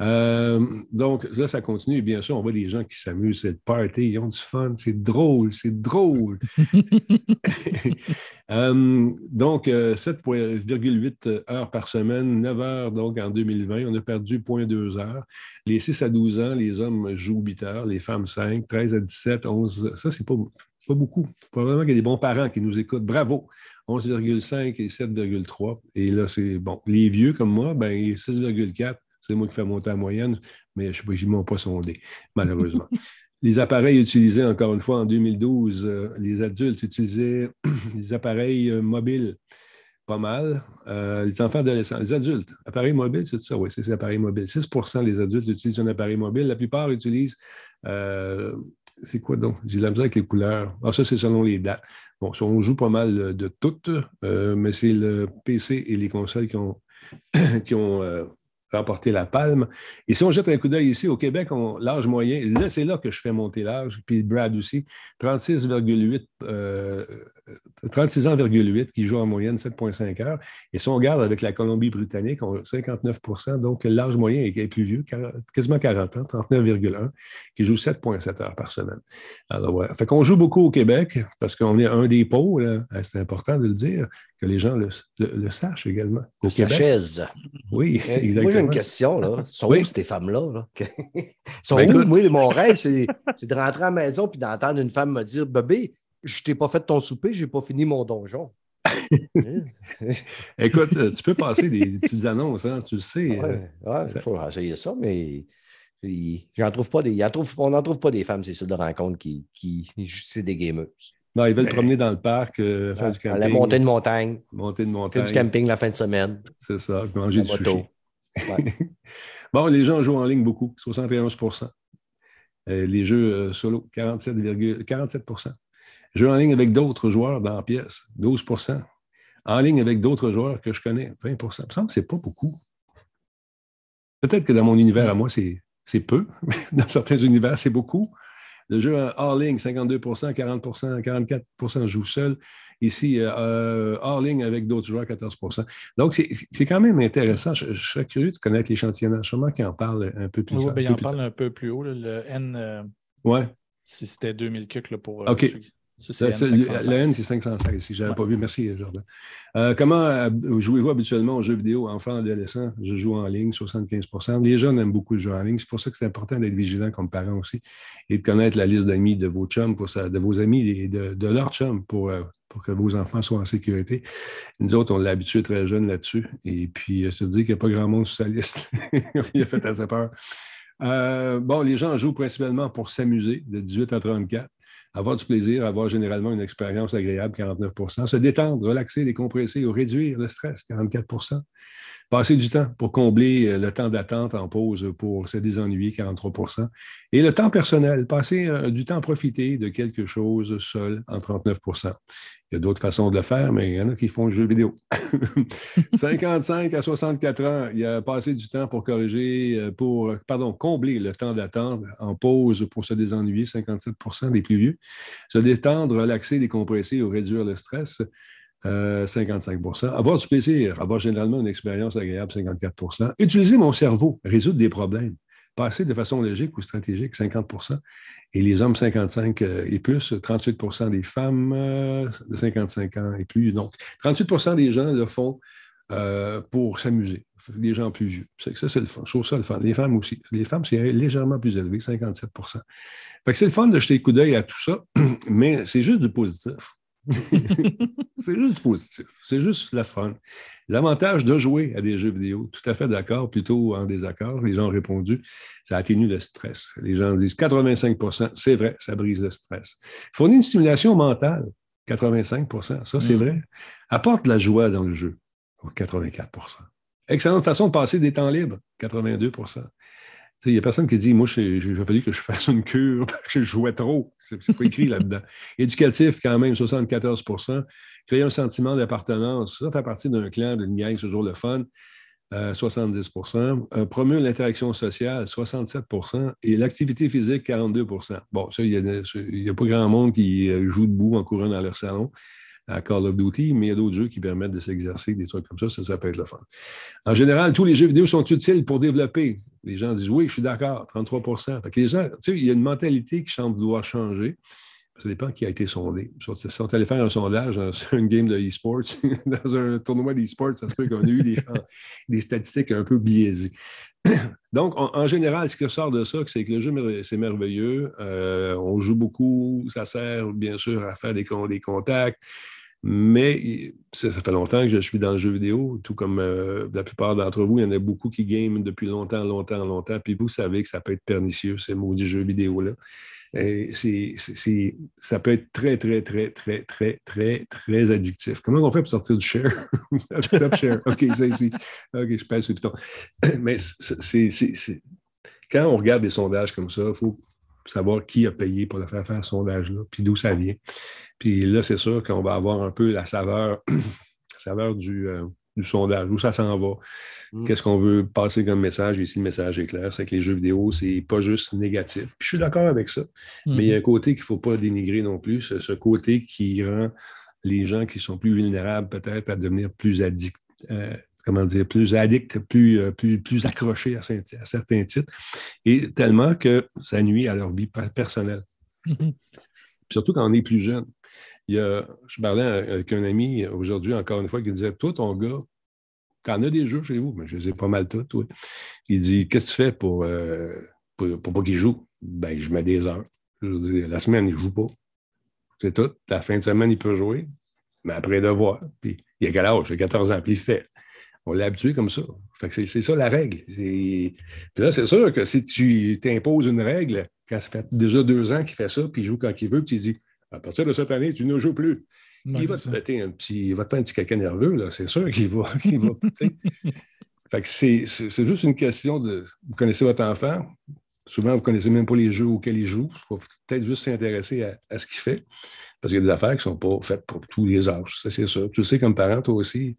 Euh, donc là, ça continue. bien sûr, on voit des gens qui s'amusent, c'est le party, ils ont du fun, c'est drôle, c'est drôle. (laughs) Euh, donc, 7,8 euh, heures par semaine, 9 heures donc en 2020. On a perdu 0,2 heures. Les 6 à 12 ans, les hommes jouent 8 heures, les femmes 5, 13 à 17, 11. Ça, c'est pas, pas beaucoup. Probablement qu'il y a des bons parents qui nous écoutent. Bravo! 11,5 et 7,3. Et là, c'est bon. Les vieux comme moi, ben 6,4. C'est moi qui fais monter la moyenne, mais je ne m'en pas sondé, malheureusement. (laughs) les appareils utilisés, encore une fois, en 2012, euh, les adultes utilisaient (clears throat) des appareils euh, mobiles pas mal. Euh, les enfants adolescents, les adultes, appareils mobiles, c'est ça, oui, c'est des appareils mobiles. 6% des adultes utilisent un appareil mobile. La plupart utilisent, c'est quoi donc? J'ai la misère avec les couleurs. Ah, ça, c'est selon les dates. Bon, on joue pas mal de toutes, mais c'est le PC et les consoles qui ont, (coughs) qui ont remporter la palme. Et si on jette un coup d'œil ici, au Québec, l'âge moyen, là, c'est là que je fais monter l'âge, puis Brad aussi, 36,8 36 ans, qui joue en moyenne 7,5 heures. Et si on regarde avec la Colombie-Britannique, on a 59% donc l'âge moyen est plus vieux, quasiment 40 ans, 39,1, qui joue 7,7 heures par semaine. Alors, voilà. Fait qu'on joue beaucoup au Québec parce qu'on est un des pôles, hein, c'est important de le dire, que les gens le, sachent également. Au Québec. Oui, exactement. Moi, j'ai une question. Là. Sont où ces femmes-là? (laughs) Sont ben, où? Moi, mon rêve, c'est de rentrer à la maison et d'entendre une femme me dire Bébé, je t'ai pas fait ton souper, j'ai pas fini mon donjon. (laughs) Écoute, euh, tu peux passer des, petites annonces, hein, tu le sais. Oui, il faut essayer ça, mais j'en trouve pas des, on n'en trouve pas des femmes, c'est ça, de rencontre qui, qui c'est des gamers. Non, ils veulent promener dans le parc, euh, faire du camping. La montée de montagne. Montée de montagne. Faire du camping la fin de semaine. C'est ça, manger du sushi. (laughs) bon, les gens jouent en ligne beaucoup, 71% euh, Les jeux solo, 47, 47 Jeu en ligne avec d'autres joueurs dans la pièce, 12% En ligne avec d'autres joueurs que je connais, 20% Ça me semble que ce n'est pas beaucoup. Peut-être que dans mon univers à moi, c'est peu, (laughs) mais dans certains univers, c'est beaucoup. Le jeu hors ligne, 52% 40% 44% jouent seul. Ici, euh, hors ligne avec d'autres joueurs, 14% Donc, c'est quand même intéressant. Je, serais curieux de connaître l'échantillonnage. Sûrement qu'il en parle un peu plus Oui, ben, il en parle un peu plus haut. le N. Euh, ouais. Si c'était 2000 cucs pour. Euh, OK. La N, c'est 516, si je n'avais pas vu. Merci, Jordan. Euh, comment euh, jouez-vous habituellement aux jeux vidéo, enfants, adolescents? Je joue en ligne, 75% Les jeunes aiment beaucoup le jeu en ligne. C'est pour ça que c'est important d'être vigilant comme parent aussi et de connaître la liste d'amis de vos chums, pour de vos amis et de, leurs chums pour, euh, pour que vos enfants soient en sécurité. Nous autres, on l'a habitué très jeune là-dessus. Et puis, je te dis qu'il n'y a pas grand monde sur sa liste. (laughs) Il a fait assez peur. bon, les gens jouent principalement pour s'amuser, de 18 à 34. Avoir du plaisir, avoir généralement une expérience agréable, 49% Se détendre, relaxer, décompresser ou réduire le stress, 44 Passer du temps pour combler euh, le temps d'attente en pause pour se désennuyer, 43% Et le temps personnel, passer euh, du temps à profiter de quelque chose seul, en 39% Il y a d'autres façons de le faire, mais il y en a qui font le jeu vidéo. (laughs) 55 à 64 ans, il y a passé du temps pour corriger, euh, pour, pardon, combler le temps d'attente en pause pour se désennuyer, 57% des plus vieux. Se détendre, relaxer, décompresser ou réduire le stress, 55 euh, Avoir du plaisir, avoir généralement une expérience agréable, 54% Utiliser mon cerveau, résoudre des problèmes, passer de façon logique ou stratégique, 50% Et les hommes, 55 euh, et plus, 38% des femmes euh, de 55 ans et plus. Donc, 38% des gens le font pour s'amuser, des gens plus vieux. Ça, c'est le fun. Ça le fun. Les femmes aussi. Les femmes, c'est légèrement plus élevé, 57 Fait que c'est le fun de jeter un coup d'œil à tout ça, (clears throat) mais c'est juste du positif. (laughs) c'est juste positif. C'est juste la fun. L'avantage de jouer à des jeux vidéo, tout à fait d'accord, plutôt en désaccord. Les gens ont répondu, ça atténue le stress. Les gens disent 85% c'est vrai, ça brise le stress. Fournit une stimulation mentale, 85% ça c'est mm. vrai. Apporte la joie dans le jeu, 84% Excellente façon de passer des temps libres, 82 il n'y a personne qui dit, moi, il a fallu que je fasse une cure parce que je jouais trop. C'est pas écrit là-dedans. (laughs) Éducatif, quand même, 74% Créer un sentiment d'appartenance, ça fait partie d'un clan, d'une gang, c'est toujours le fun. 70% euh, euh, Promue l'interaction sociale, 67% et l'activité physique, 42% Bon, ça, il n'y a, pas grand monde qui euh, joue debout en courant dans leur salon à Call of Duty, mais il y a d'autres jeux qui permettent de s'exercer, des trucs comme ça, ça, ça peut être le fun. En général, tous les jeux vidéo sont utiles pour développer. Les gens disent oui, je suis d'accord, 33 fait que les gens, tu sais, il y a une mentalité qui semble vouloir changer. Ça dépend qui a été sondé. Si on allait faire un sondage dans (laughs) une game de e-sports, (laughs) dans un tournoi d'e-sports, ça se peut qu'on ait eu des, (laughs) statistiques un peu biaisées. (clears throat) Donc, en, général, ce qui ressort de ça, c'est que le jeu, c'est merveilleux. Euh, on joue beaucoup. Ça sert, bien sûr, à faire des, des contacts. Mais ça, fait longtemps que je suis dans le jeu vidéo, tout comme euh, la plupart d'entre vous. Il y en a beaucoup qui game depuis longtemps, longtemps, longtemps. Puis vous savez que ça peut être pernicieux, ces maudits jeux vidéo-là. Ça peut être très, très, très, très, très, très, très addictif. Comment on fait pour sortir du share? (laughs) Stop share. OK, ça ici. OK, je passe le piton. (coughs) Mais c'est, quand on regarde des sondages comme ça, il faut savoir qui a payé pour le faire faire ce sondage-là, puis d'où ça vient. Puis là, c'est sûr qu'on va avoir un peu la saveur, (clears throat) saveur du, euh, du sondage, où ça s'en va. Mm. Qu'est-ce qu'on veut passer comme message? ici, le message est clair, c'est que les jeux vidéo, c'est pas juste négatif. Puis je suis d'accord avec ça. Mais il y a un mm-hmm. côté qu'il ne faut pas dénigrer non plus, ce côté qui rend les gens qui sont plus vulnérables peut-être à devenir plus addicts. Euh, comment dire, plus addicts, plus, euh, plus, plus accrochés à, certains titres, et tellement que ça nuit à leur vie personnelle. Mm-hmm. Surtout quand on est plus jeune. Il y a, je parlais avec un ami aujourd'hui, encore une fois, qui disait Toi, ton gars, en as des jeux chez vous, mais je les ai pas mal tous, oui. Il dit Qu'est-ce que tu fais pour, euh, pour, pas qu'il joue Ben, je mets des heures. Je dis, la semaine, il ne joue pas. C'est tout. La fin de semaine, il peut jouer, mais après devoir. Puis, il a quel âge? Il a 14 ans, puis il fait. On l'a habitué comme ça. Fait que c'est ça la règle. Puis là, c'est sûr que si tu t'imposes une règle, quand ça fait déjà deux ans qu'il fait ça, puis il joue quand il veut, puis tu dis à partir de cette année, tu ne joues plus. il va te péter un petit, il va te faire un petit caca nerveux, là, c'est sûr qu'il va. (laughs) (laughs) fait que c'est, juste une question de. Vous connaissez votre enfant. Souvent, vous ne connaissez même pas les jeux auxquels il joue. Il faut peut-être juste s'intéresser à, ce qu'il fait. Parce qu'il y a des affaires qui ne sont pas faites pour tous les âges. Ça, c'est sûr. Tu le sais comme parent, toi aussi.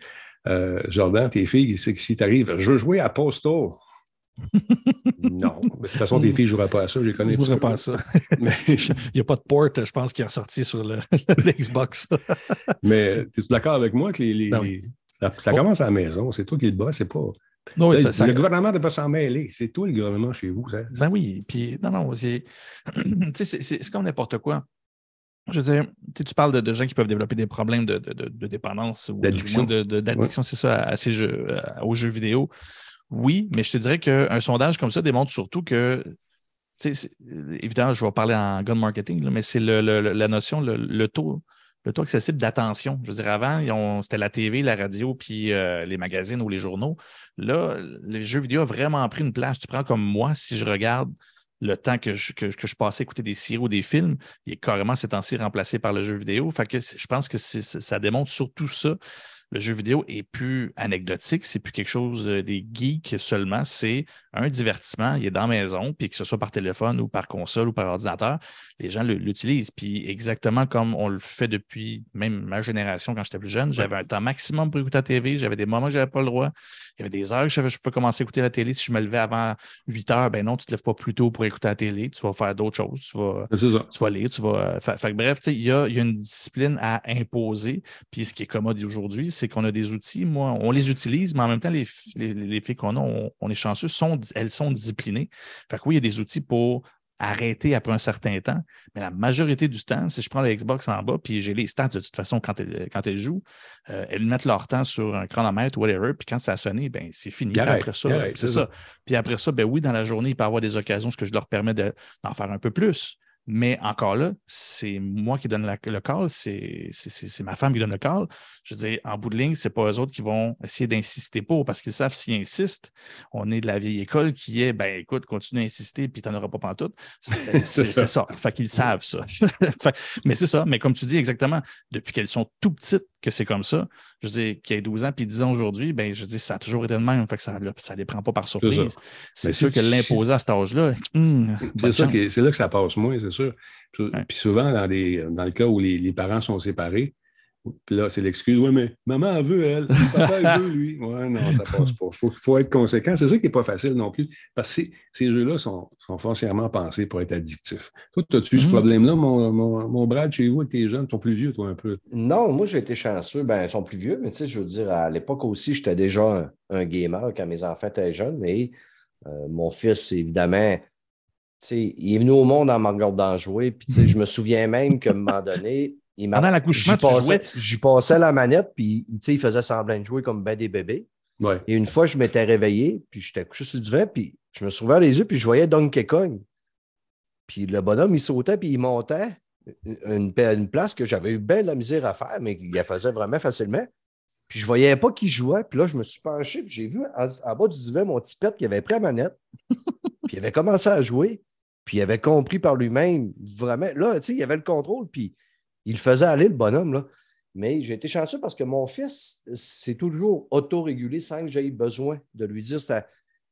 Euh, Jordan, tes filles, c'est que si tu arrives, je veux jouer à Posto. (laughs) non. De toute façon, tes filles ne joueraient pas à ça. Je ne connais je pas à ça. (laughs) Mais... (laughs) Il n'y a pas de port, je pense, qui est ressorti sur le, Xbox. Mais es-tu d'accord avec moi que les, ben ça, commence à la maison? C'est toi qui le bas, c'est pas. Non, le gouvernement ne pas s'en mêler. C'est toi le gouvernement chez vous. Ben oui. Puis, non, non, c'est (clears throat) comme n'importe quoi. Je veux dire, tu parles de, gens qui peuvent développer des problèmes de, dépendance ou d'addiction, d'addiction, c'est ça, à ces jeux, aux jeux vidéo. Oui, mais je te dirais qu'un sondage comme ça démontre surtout que, évidemment, je vais parler en gun marketing, mais c'est la notion, le, taux, le taux accessible d'attention. Je veux dire, avant, c'était la TV, la radio, puis euh, les magazines ou les journaux. Là, les jeux vidéo ont vraiment pris une place. Tu prends comme moi, si je regarde le temps que je, que, je passais à écouter des séries ou des films, il est carrément ces temps-ci remplacé par le jeu vidéo. Fait que je pense que ça démontre surtout ça le jeu vidéo est plus anecdotique, c'est plus quelque chose des geeks seulement, c'est un divertissement, il est dans la maison, puis que ce soit par téléphone ou par console ou par ordinateur, les gens l'utilisent. Puis exactement comme on le fait depuis même ma génération quand j'étais plus jeune, j'avais un temps maximum pour écouter la TV, j'avais des moments où je n'avais pas le droit, il y avait des heures que je, je pouvais commencer à écouter la télé. Si je me levais avant 8 heures, ben non, tu ne te lèves pas plus tôt pour écouter la télé, tu vas faire d'autres choses, tu vas, tu vas lire, tu vas. Fait, bref, il y a, y a, une discipline à imposer. Puis ce qui est commode aujourd'hui, c'est qu'on a des outils, moi, on les utilise, mais en même temps, les, les, filles qu'on a, on, est chanceux, sont, elles sont disciplinées. Fait que oui, il y a des outils pour arrêter après un certain temps. Mais la majorité du temps, si je prends la Xbox en bas, puis j'ai les stats de toute façon quand elles, quand elles jouent, euh, elles mettent leur temps sur un chronomètre ou whatever, puis quand ça a sonné, ben, c'est fini. après ça, c'est ça. Puis après ça, ben oui, dans la journée, il peut y avoir des occasions, ce que je leur permets d'en faire un peu plus. Mais encore là, c'est moi qui donne le call, c'est ma femme qui donne le call. Je veux dire, en bout de ligne, ce n'est pas eux autres qui vont essayer d'insister pour, parce qu'ils savent s'ils insistent, on est de la vieille école qui est, ben écoute, continue à insister, puis tu n'en auras pas pantoute. (laughs) C'est ça. ça. Fait qu'ils savent ça. (laughs) mais c'est ça. Mais comme tu dis exactement, depuis qu'elles sont tout petites que c'est comme ça, je veux dire, qu'il y ait 12 ans puis 10 ans aujourd'hui, ben je dis, ça a toujours été le même. Fait que ça ne les prend pas par surprise. C'est sûr que l'imposer à cet âge-là, hum, c'est là que ça passe moins, c'est sûr. Puis souvent, dans, dans le cas où les, parents sont séparés, puis là, c'est l'excuse. Oui, mais maman, veut, elle. Papa, veut, lui. (laughs) Oui, non, ça passe pas. Il faut, être conséquent. C'est ça qui n'est pas facile non plus, parce que ces jeux-là sont, sont, foncièrement pensés pour être addictifs. Toi, as-tu eu ce mm-hmm. problème-là, mon, mon, Brad, chez vous, avec tes jeunes? Sont plus vieux, toi, un peu? Non, moi, j'ai été chanceux. Ben, ils sont plus vieux, mais tu sais, je veux dire, à l'époque aussi, j'étais déjà un, gamer quand mes enfants étaient jeunes. Et euh, mon fils, évidemment, il est venu au monde en me regardant jouer. Puis, je me souviens même qu'à un moment donné, il Pendant l'accouchement, tu passais, J'y passais la manette, puis il faisait semblant de jouer comme ben des bébés. Et une fois, je m'étais réveillé, puis j'étais couché sur du vent, puis je me suis ouvert les yeux, puis je voyais Donkey Kong. Puis le bonhomme, il sautait, puis il montait une, une place que j'avais eu bien de la misère à faire, mais il la faisait vraiment facilement. Puis je ne voyais pas qui jouait. Puis là, je me suis penché, puis j'ai vu en, bas du duvet mon petit pet qui avait pris la manette. (laughs) puis il avait commencé à jouer. Puis il avait compris par lui-même, vraiment. Là, tu sais, il avait le contrôle, puis il faisait aller, le bonhomme. Là. Mais j'ai été chanceux parce que mon fils s'est toujours autorégulé sans que j'aie besoin de lui dire.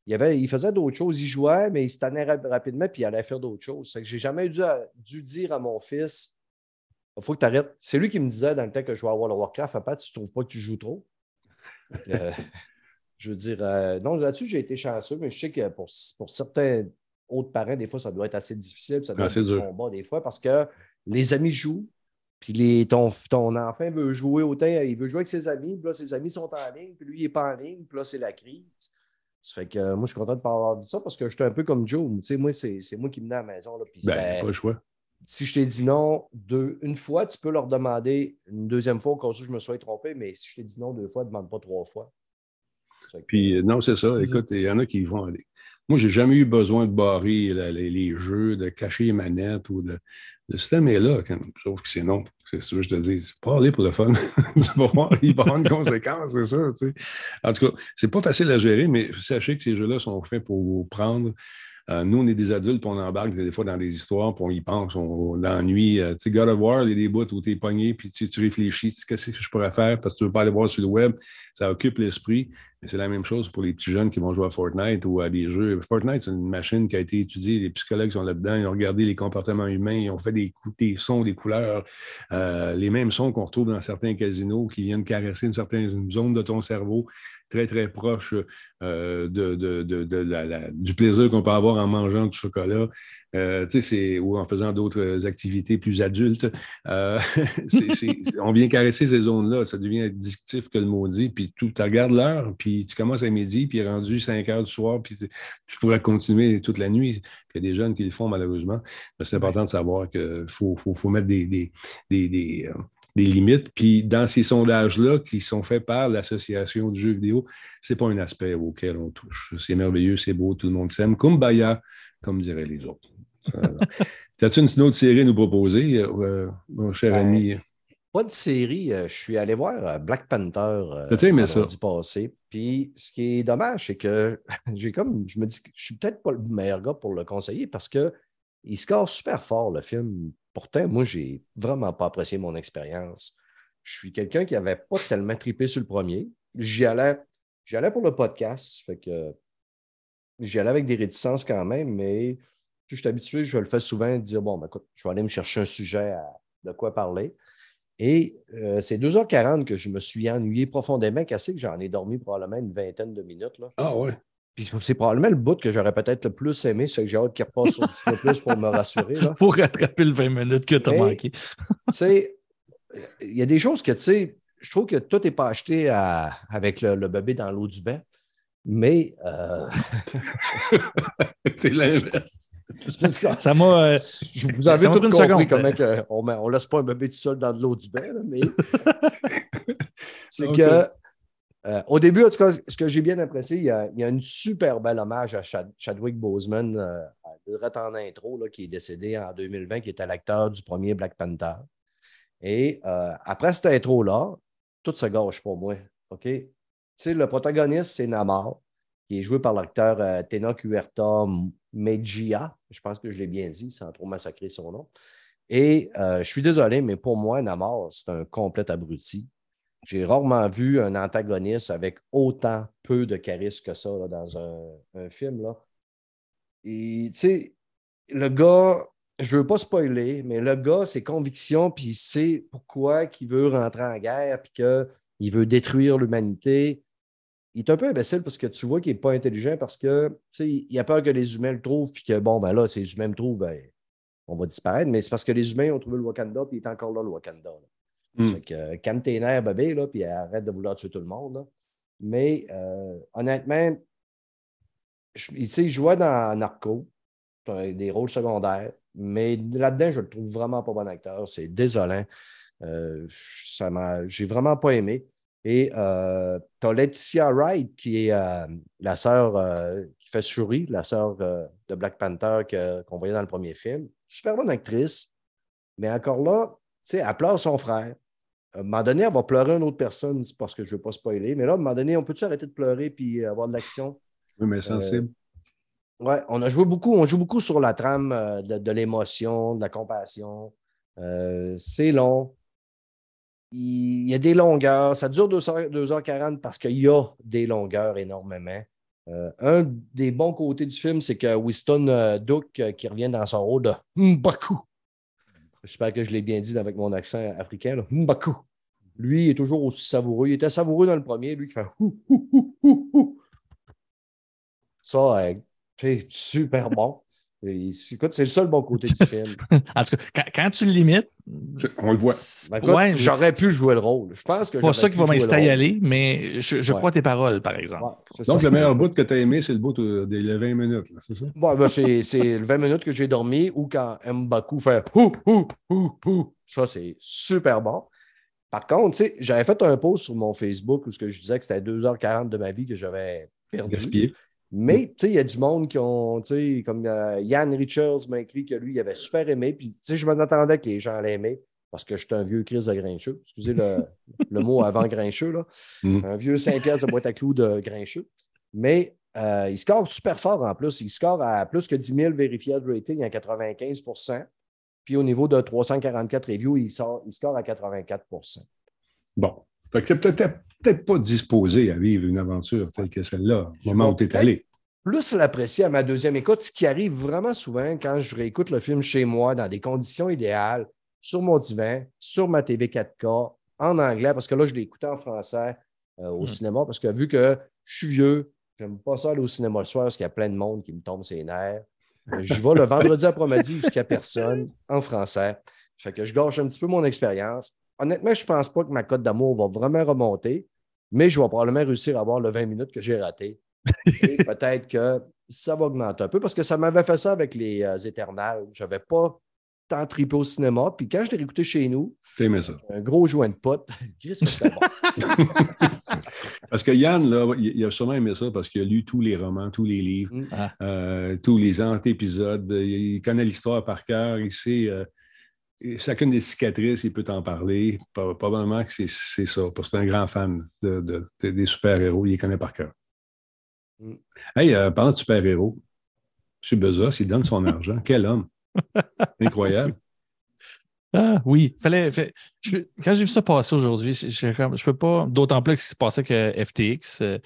Il, avait, il faisait d'autres choses, il jouait, mais il se tannait rapidement, puis il allait faire d'autres choses. Je n'ai jamais dû, dû, dire à mon fils il faut que tu arrêtes. C'est lui qui me disait dans le temps que je jouais à World of Warcraft Papa, tu ne trouves pas que tu joues trop? Euh, (laughs) Je veux dire, euh, non, là-dessus, j'ai été chanceux, mais je sais que pour, pour certains autres parents, des fois, ça doit être assez difficile. Ça doit être un combat des fois parce que les amis jouent, puis les, ton, ton, enfant veut jouer autant, il veut jouer avec ses amis, puis là, ses amis sont en ligne, puis lui, il n'est pas en ligne, puis là, c'est la crise. Ça fait que moi, je suis content de ne pas avoir dit ça parce que j'étais un peu comme Joe. Tu sais, moi, c'est moi qui menais à la maison. Là, ben, pas le choix. Si je t'ai dit non deux, une fois, tu peux leur demander une deuxième fois au cas où je me sois trompé, mais si je t'ai dit non deux fois, ne demande pas trois fois. Puis euh, non, c'est ça. Écoute, il y en a qui vont aller. Moi, j'ai jamais eu besoin de barrer les, jeux, de cacher les manettes ou de. Le système est là, quand... sauf que c'est non. C'est ce que je te dis. Pas aller pour le fun. (laughs) tu vas voir, il va avoir une conséquence, c'est ça. En tout cas, c'est pas facile à gérer, mais sachez que ces jeux-là sont faits pour vous prendre euh, nous, on est des adultes, puis on embarque des fois dans des histoires, puis on y pense, on, la nuit. Euh, tu sais, God of War, il y a des bouts où tu es pogné, puis tu, tu réfléchis, qu'est-ce que je pourrais faire parce que tu ne veux pas aller voir sur le web. Ça occupe l'esprit. C'est la même chose pour les petits jeunes qui vont jouer à Fortnite ou à des jeux. Fortnite, c'est une machine qui a été étudiée. Les psychologues sont là-dedans. Ils ont regardé les comportements humains. Ils ont fait des, des sons, des couleurs. Euh, les mêmes sons qu'on retrouve dans certains casinos qui viennent caresser une certaine zone de ton cerveau très, très proche euh, de, du plaisir qu'on peut avoir en mangeant du chocolat euh, ou en faisant d'autres activités plus adultes. (laughs) on vient caresser ces zones-là. Ça devient addictif que le maudit. Puis tu regardes l'heure, tu commences à midi, puis il est rendu 5 heures du soir, puis tu pourrais continuer toute la nuit. il y a des jeunes qui le font malheureusement. C'est important de savoir qu'il faut, mettre des, des, des, euh, des, limites. Puis dans ces sondages-là qui sont faits par l'Association du jeu vidéo, ce n'est pas un aspect auquel on touche. C'est merveilleux, c'est beau, tout le monde s'aime. Kumbaya, comme diraient les autres. (laughs) As-tu une autre série à nous proposer, euh, mon cher ben, ami? Pas de série. Euh, je suis allé voir euh, Black Panther euh, ça? vendredi passé. Puis ce qui est dommage, c'est que (laughs) j'ai comme je me dis que je suis peut-être pas le meilleur gars pour le conseiller parce que il score super fort le film. Pourtant, moi, j'ai vraiment pas apprécié mon expérience. Je suis quelqu'un qui avait pas tellement trippé sur le premier. J'y allais, j'y allais pour le podcast. Fait que j'y allais avec des réticences quand même, mais je suis habitué, je le fais souvent, de dire bon, ben, écoute, je vais aller me chercher un sujet à- de quoi parler. Et euh, c'est 2h40 que je me suis ennuyé profondément, qu'assez que j'en ai dormi probablement une vingtaine de minutes. Là? Ah ouais. Puis c'est probablement le bout que j'aurais peut-être le plus aimé, c'est que j'ai hâte qu'il repasse sur Disney Plus pour me rassurer. Là. (laughs) Pour rattraper le 20 minutes que tu as Mais- manqué. Tu sais, il y a des choses que, tu sais, je trouve que tout n'est pas acheté à- avec le, le bébé dans l'eau du bain, mais euh, (laughs) c'est l'inverse. (laughs) Ça m'a. euh, je vous avez tout une compris seconde. comment que on ne laisse pas un bébé tout seul dans de l'eau du bain, là, mais (laughs) c'est que euh, au début, en tout cas, ce que j'ai bien apprécié, il y a, il y a une super belle hommage à Chad- Chadwick Boseman, euh, direct en intro, là, qui est décédé en 2020, qui était l'acteur du premier Black Panther. Et euh, après cette intro-là, tout se gâche pour moi. OK? Tu sais, le protagoniste, c'est Namor, qui est joué par l'acteur euh, Tena Huerta Mejia. Je pense que je l'ai bien dit, sans trop massacrer son nom. Et euh, je suis désolé, mais pour moi, Namor, c'est un complet abruti. J'ai rarement vu un antagoniste avec autant peu de charisme que ça dans un, un film. Là. Et tu sais, le gars, je ne veux pas spoiler, mais le gars, ses convictions, puis il sait pourquoi il veut rentrer en guerre, puis qu'il veut détruire l'humanité. Il est un peu imbécile parce que tu vois qu'il n'est pas intelligent parce que il a peur que les humains le trouvent, puis que bon, ben là, si les humains me trouvent, ben, on va disparaître. Mais c'est parce que les humains ont trouvé le Wakanda, puis il est encore là, le Wakanda. là. Ça fait que euh, calme tes nerfs, bébé, là, puis arrête de vouloir tuer tout le monde. là. Mais euh, honnêtement, je, il jouait dans Narco, des rôles secondaires, mais là-dedans, je le trouve vraiment pas bon acteur. C'est désolant. Euh, ça m'a, j'ai vraiment pas aimé. Et euh, tu as Laetitia Wright, qui est euh, la sœur euh, qui fait Shuri, la sœur euh, de Black Panther que- qu'on voyait dans le premier film. Super bonne actrice, mais encore là, tu sais, elle pleure son frère. À un moment donné, elle va pleurer une autre personne, c'est parce que je ne veux pas spoiler. Mais là, à un moment donné, on peut-tu arrêter de pleurer puis avoir de l'action? Oui, mais sensible. Ouais, on a joué beaucoup, on joue beaucoup sur la trame de, de l'émotion, de la compassion. C'est long. Il, y a des longueurs. Ça dure 2h, 2h40 parce qu'il y a des longueurs énormément. Euh, un des bons côtés du film, c'est que Winston euh, Duke, euh, qui revient dans son rôle de Mbaku. J'espère que je l'ai bien dit avec mon accent africain. Mbaku. Lui, est toujours aussi savoureux. Il était savoureux dans le premier, lui qui fait hou, hou, hou, hou, hou. Ça, c'est super bon. C'est- Écoute, c'est le seul bon côté du film. (laughs) En tout cas, quand, quand tu le limites, C'est- On le voit. c'est- Ben, écoute, ouais, j'aurais pu jouer le rôle. Je pense que pas ça qui va jouer le m'inciter à y rôle. aller, mais je, je Ouais. crois tes paroles, par exemple. Ouais, c'est Donc, ça. le meilleur bout que tu as aimé, c'est le bout de- des 20 minutes, c'est ça? Bon, ben, c'est, c'est le 20 minutes que j'ai dormi ou quand Mbaku fait hou, hou, hou, hou. Ça, c'est super bon. Par contre, tu sais, j'avais fait un post sur mon Facebook où ce que je disais que c'était 2h40 de ma vie que j'avais perdu. Gaspillé. Mais tu sais, il y a du monde qui ont, tu sais, comme euh, Yann Richards m'a écrit que lui, il avait super aimé. Puis, tu sais, je m'en attendais que les gens l'aimaient parce que j'étais un vieux Chris de grincheux. Excusez le, (laughs) le mot avant grincheux, là. Mm. Un vieux Saint-Pierre de boîte à clous de grincheux. Mais euh, il score super fort en plus. Il score à plus que 10 000 verified rating à 95% Puis au niveau de 344 reviews, il, sort, il score à 84% Bon. Fait que tu peut-être peut-être pas disposé à vivre une aventure telle que celle-là, au moment où tu es allé. plus l'apprécier à ma deuxième écoute, ce qui arrive vraiment souvent quand je réécoute le film chez moi dans des conditions idéales, sur mon divan, sur ma TV 4K, en anglais, parce que là, je l'ai écouté en français euh, au Hmm. cinéma, parce que vu que je suis vieux, j'aime pas ça aller au cinéma le soir parce qu'il y a plein de monde qui me tombe ses nerfs. Euh, J'y vais le (laughs) vendredi après-midi jusqu'à personne en français. Fait que je gâche un petit peu mon expérience. Honnêtement, je ne pense pas que ma cote d'amour va vraiment remonter, mais je vais probablement réussir à avoir le 20 minutes que j'ai raté. Et (laughs) peut-être que ça va augmenter un peu parce que ça m'avait fait ça avec les euh, Éternels. Je n'avais pas tant tripé au cinéma. Puis quand je l'ai réécouté chez nous, aimé ça. un gros joint de pote. (laughs) (laughs) Parce que Yann, là, il a sûrement aimé ça parce qu'il a lu tous les romans, tous les livres, Mm. Ah. euh, tous les antépisodes. Il connaît l'histoire par cœur. Il sait, euh, chacune des cicatrices, il peut t'en parler. Probablement que c'est ça, parce que c'est un grand fan des super-héros. Il les connaît par cœur. Mm. Hey, euh, parlant de super-héros, M. Bezos, il donne son argent. Quel homme! (laughs) Incroyable. Ah oui, fallait. quand j'ai vu ça passer aujourd'hui, je, ne peux pas, d'autant plus que ce qui se passait que FTX. Euh,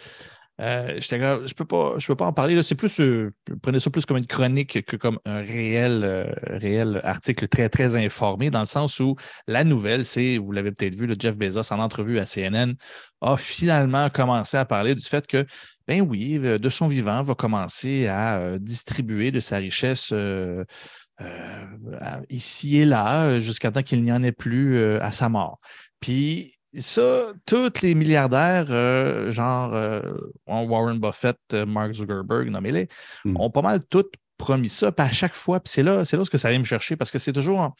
euh, je peux pas, je peux pas en parler. C'est plus, euh, prenez ça plus comme une chronique que comme un réel, euh, article très, très informé, dans le sens où la nouvelle, c'est, vous l'avez peut-être vu, le Jeff Bezos en entrevue à CNN a finalement commencé à parler du fait que, ben oui, de son vivant, va commencer à distribuer de sa richesse. ici et là, jusqu'à temps qu'il n'y en ait plus à sa mort. Puis ça, tous les milliardaires, euh, genre euh, Warren Buffett, euh, Mark Zuckerberg, nommez-les, hmm. ont pas mal tous promis ça. Puis à chaque fois, puis c'est là, c'est là ce que ça vient me chercher parce que c'est toujours,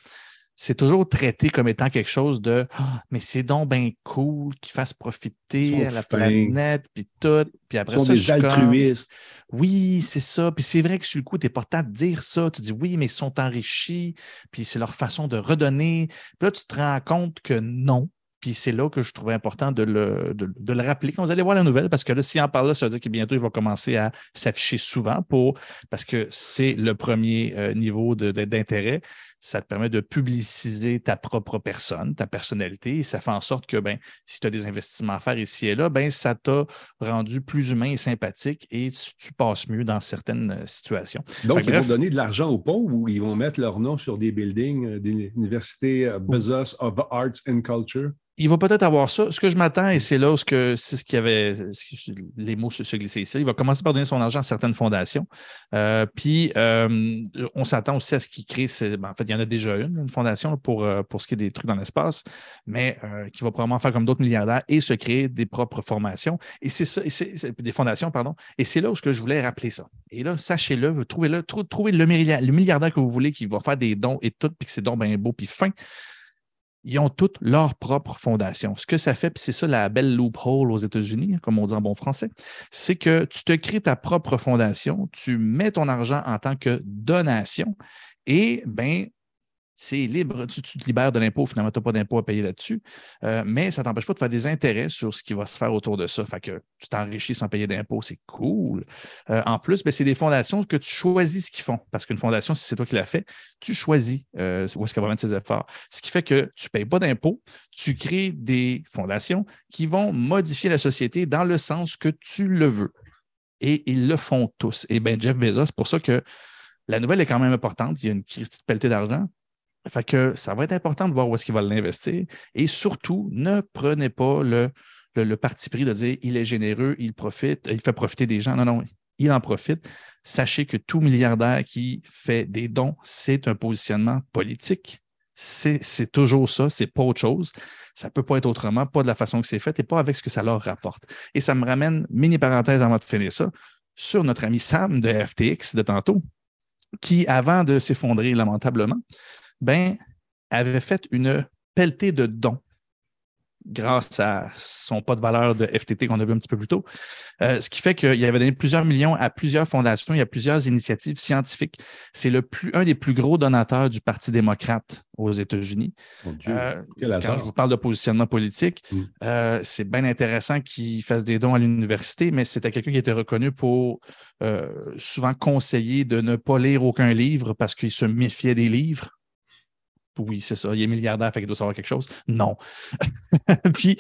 c'est toujours traité comme étant quelque chose de ah, mais c'est donc bien cool qu'ils fassent profiter à la planète, puis tout. Puis après Ils sont des altruistes. oui, c'est ça. Puis c'est vrai que sur le coup, tu es porté de dire ça. Tu dis oui, mais ils sont enrichis, puis c'est leur façon de redonner. Puis là, tu te rends compte que non puis c'est là que je trouvais important de le, de, le rappeler quand vous allez voir la nouvelle, parce que là, si en parle là, ça veut dire que bientôt, il va commencer à s'afficher souvent pour, parce que c'est le premier euh, niveau d'intérêt. Ça te permet de publiciser ta propre personne, ta personnalité, et ça fait en sorte que ben, si tu as des investissements à faire ici et là, ben, ça t'a rendu plus humain et sympathique et tu, passes mieux dans certaines euh, situations. Donc, ils vont donner de l'argent aux pauvres ou ils vont mettre leur nom sur des buildings euh, des universités Bezos of Arts and Culture? il va peut-être avoir ça. Ce que je m'attends, et c'est là où c'est ce qu'il y avait, les mots se, glissaient ici, il va commencer par donner son argent à certaines fondations. Euh, puis, euh, on s'attend aussi à ce qu'il crée, ben, en fait, y en a déjà une, une fondation pour, euh, pour ce qui est des trucs dans l'espace, mais qui va probablement faire comme d'autres milliardaires et se créer des propres formations. Et c'est ça, des fondations, pardon. Et c'est là où je voulais rappeler ça. Et là, sachez-le, trouvez-le, trouvez le, le milliardaire que vous voulez qui va faire des dons et tout, puis que c'est dons bien beau, puis fin ils ont toutes leur propre fondation. Ce que ça fait, puis c'est ça la belle loophole aux États-Unis, comme on dit en bon français, c'est que tu te crées ta propre fondation, tu mets ton argent en tant que donation et ben c'est libre, tu, te libères de l'impôt, finalement, tu n'as pas d'impôt à payer là-dessus, euh, mais ça ne t'empêche pas de faire des intérêts sur ce qui va se faire autour de ça. Fait que tu t'enrichis sans payer d'impôt, c'est cool. Euh, en plus, ben, c'est des fondations que tu choisis ce qu'ils font, parce qu'une fondation, si c'est toi qui l'as fait, tu choisis euh, où est-ce qu'elle va mettre ses efforts. Ce qui fait que tu ne payes pas d'impôt, tu crées des fondations qui vont modifier la société dans le sens que tu le veux. Et ils le font tous. Et bien, Jeff Bezos, c'est pour ça que la nouvelle est quand même importante. Il y a une petite pelletée d'argent. Fait que ça va être important de voir où est-ce qu'il va l'investir. Et surtout, ne prenez pas le, le, parti pris de dire il est généreux, il profite, il fait profiter des gens. Non, non, il en profite. Sachez que tout milliardaire qui fait des dons, c'est un positionnement politique. C'est toujours ça, c'est pas autre chose. Ça ne peut pas être autrement, pas de la façon que c'est fait et pas avec ce que ça leur rapporte. Et ça me ramène, mini parenthèse avant de finir ça, sur notre ami Sam de FTX de tantôt, qui, avant de s'effondrer lamentablement, ben, avait fait une pelletée de dons grâce à son pas de valeur de FTT qu'on a vu un petit peu plus tôt. Euh, ce qui fait qu'il avait donné plusieurs millions à plusieurs fondations, il y a plusieurs initiatives scientifiques. C'est le plus, un des plus gros donateurs du Parti démocrate aux États-Unis. Euh, quand je vous parle de positionnement politique, mm. euh, c'est bien intéressant qu'il fasse des dons à l'université, mais c'était quelqu'un qui était reconnu pour souvent conseiller de ne pas lire aucun livre parce qu'il se méfiait des livres oui, c'est ça, il est milliardaire, fait qu'il doit savoir quelque chose. Non. (laughs) Puis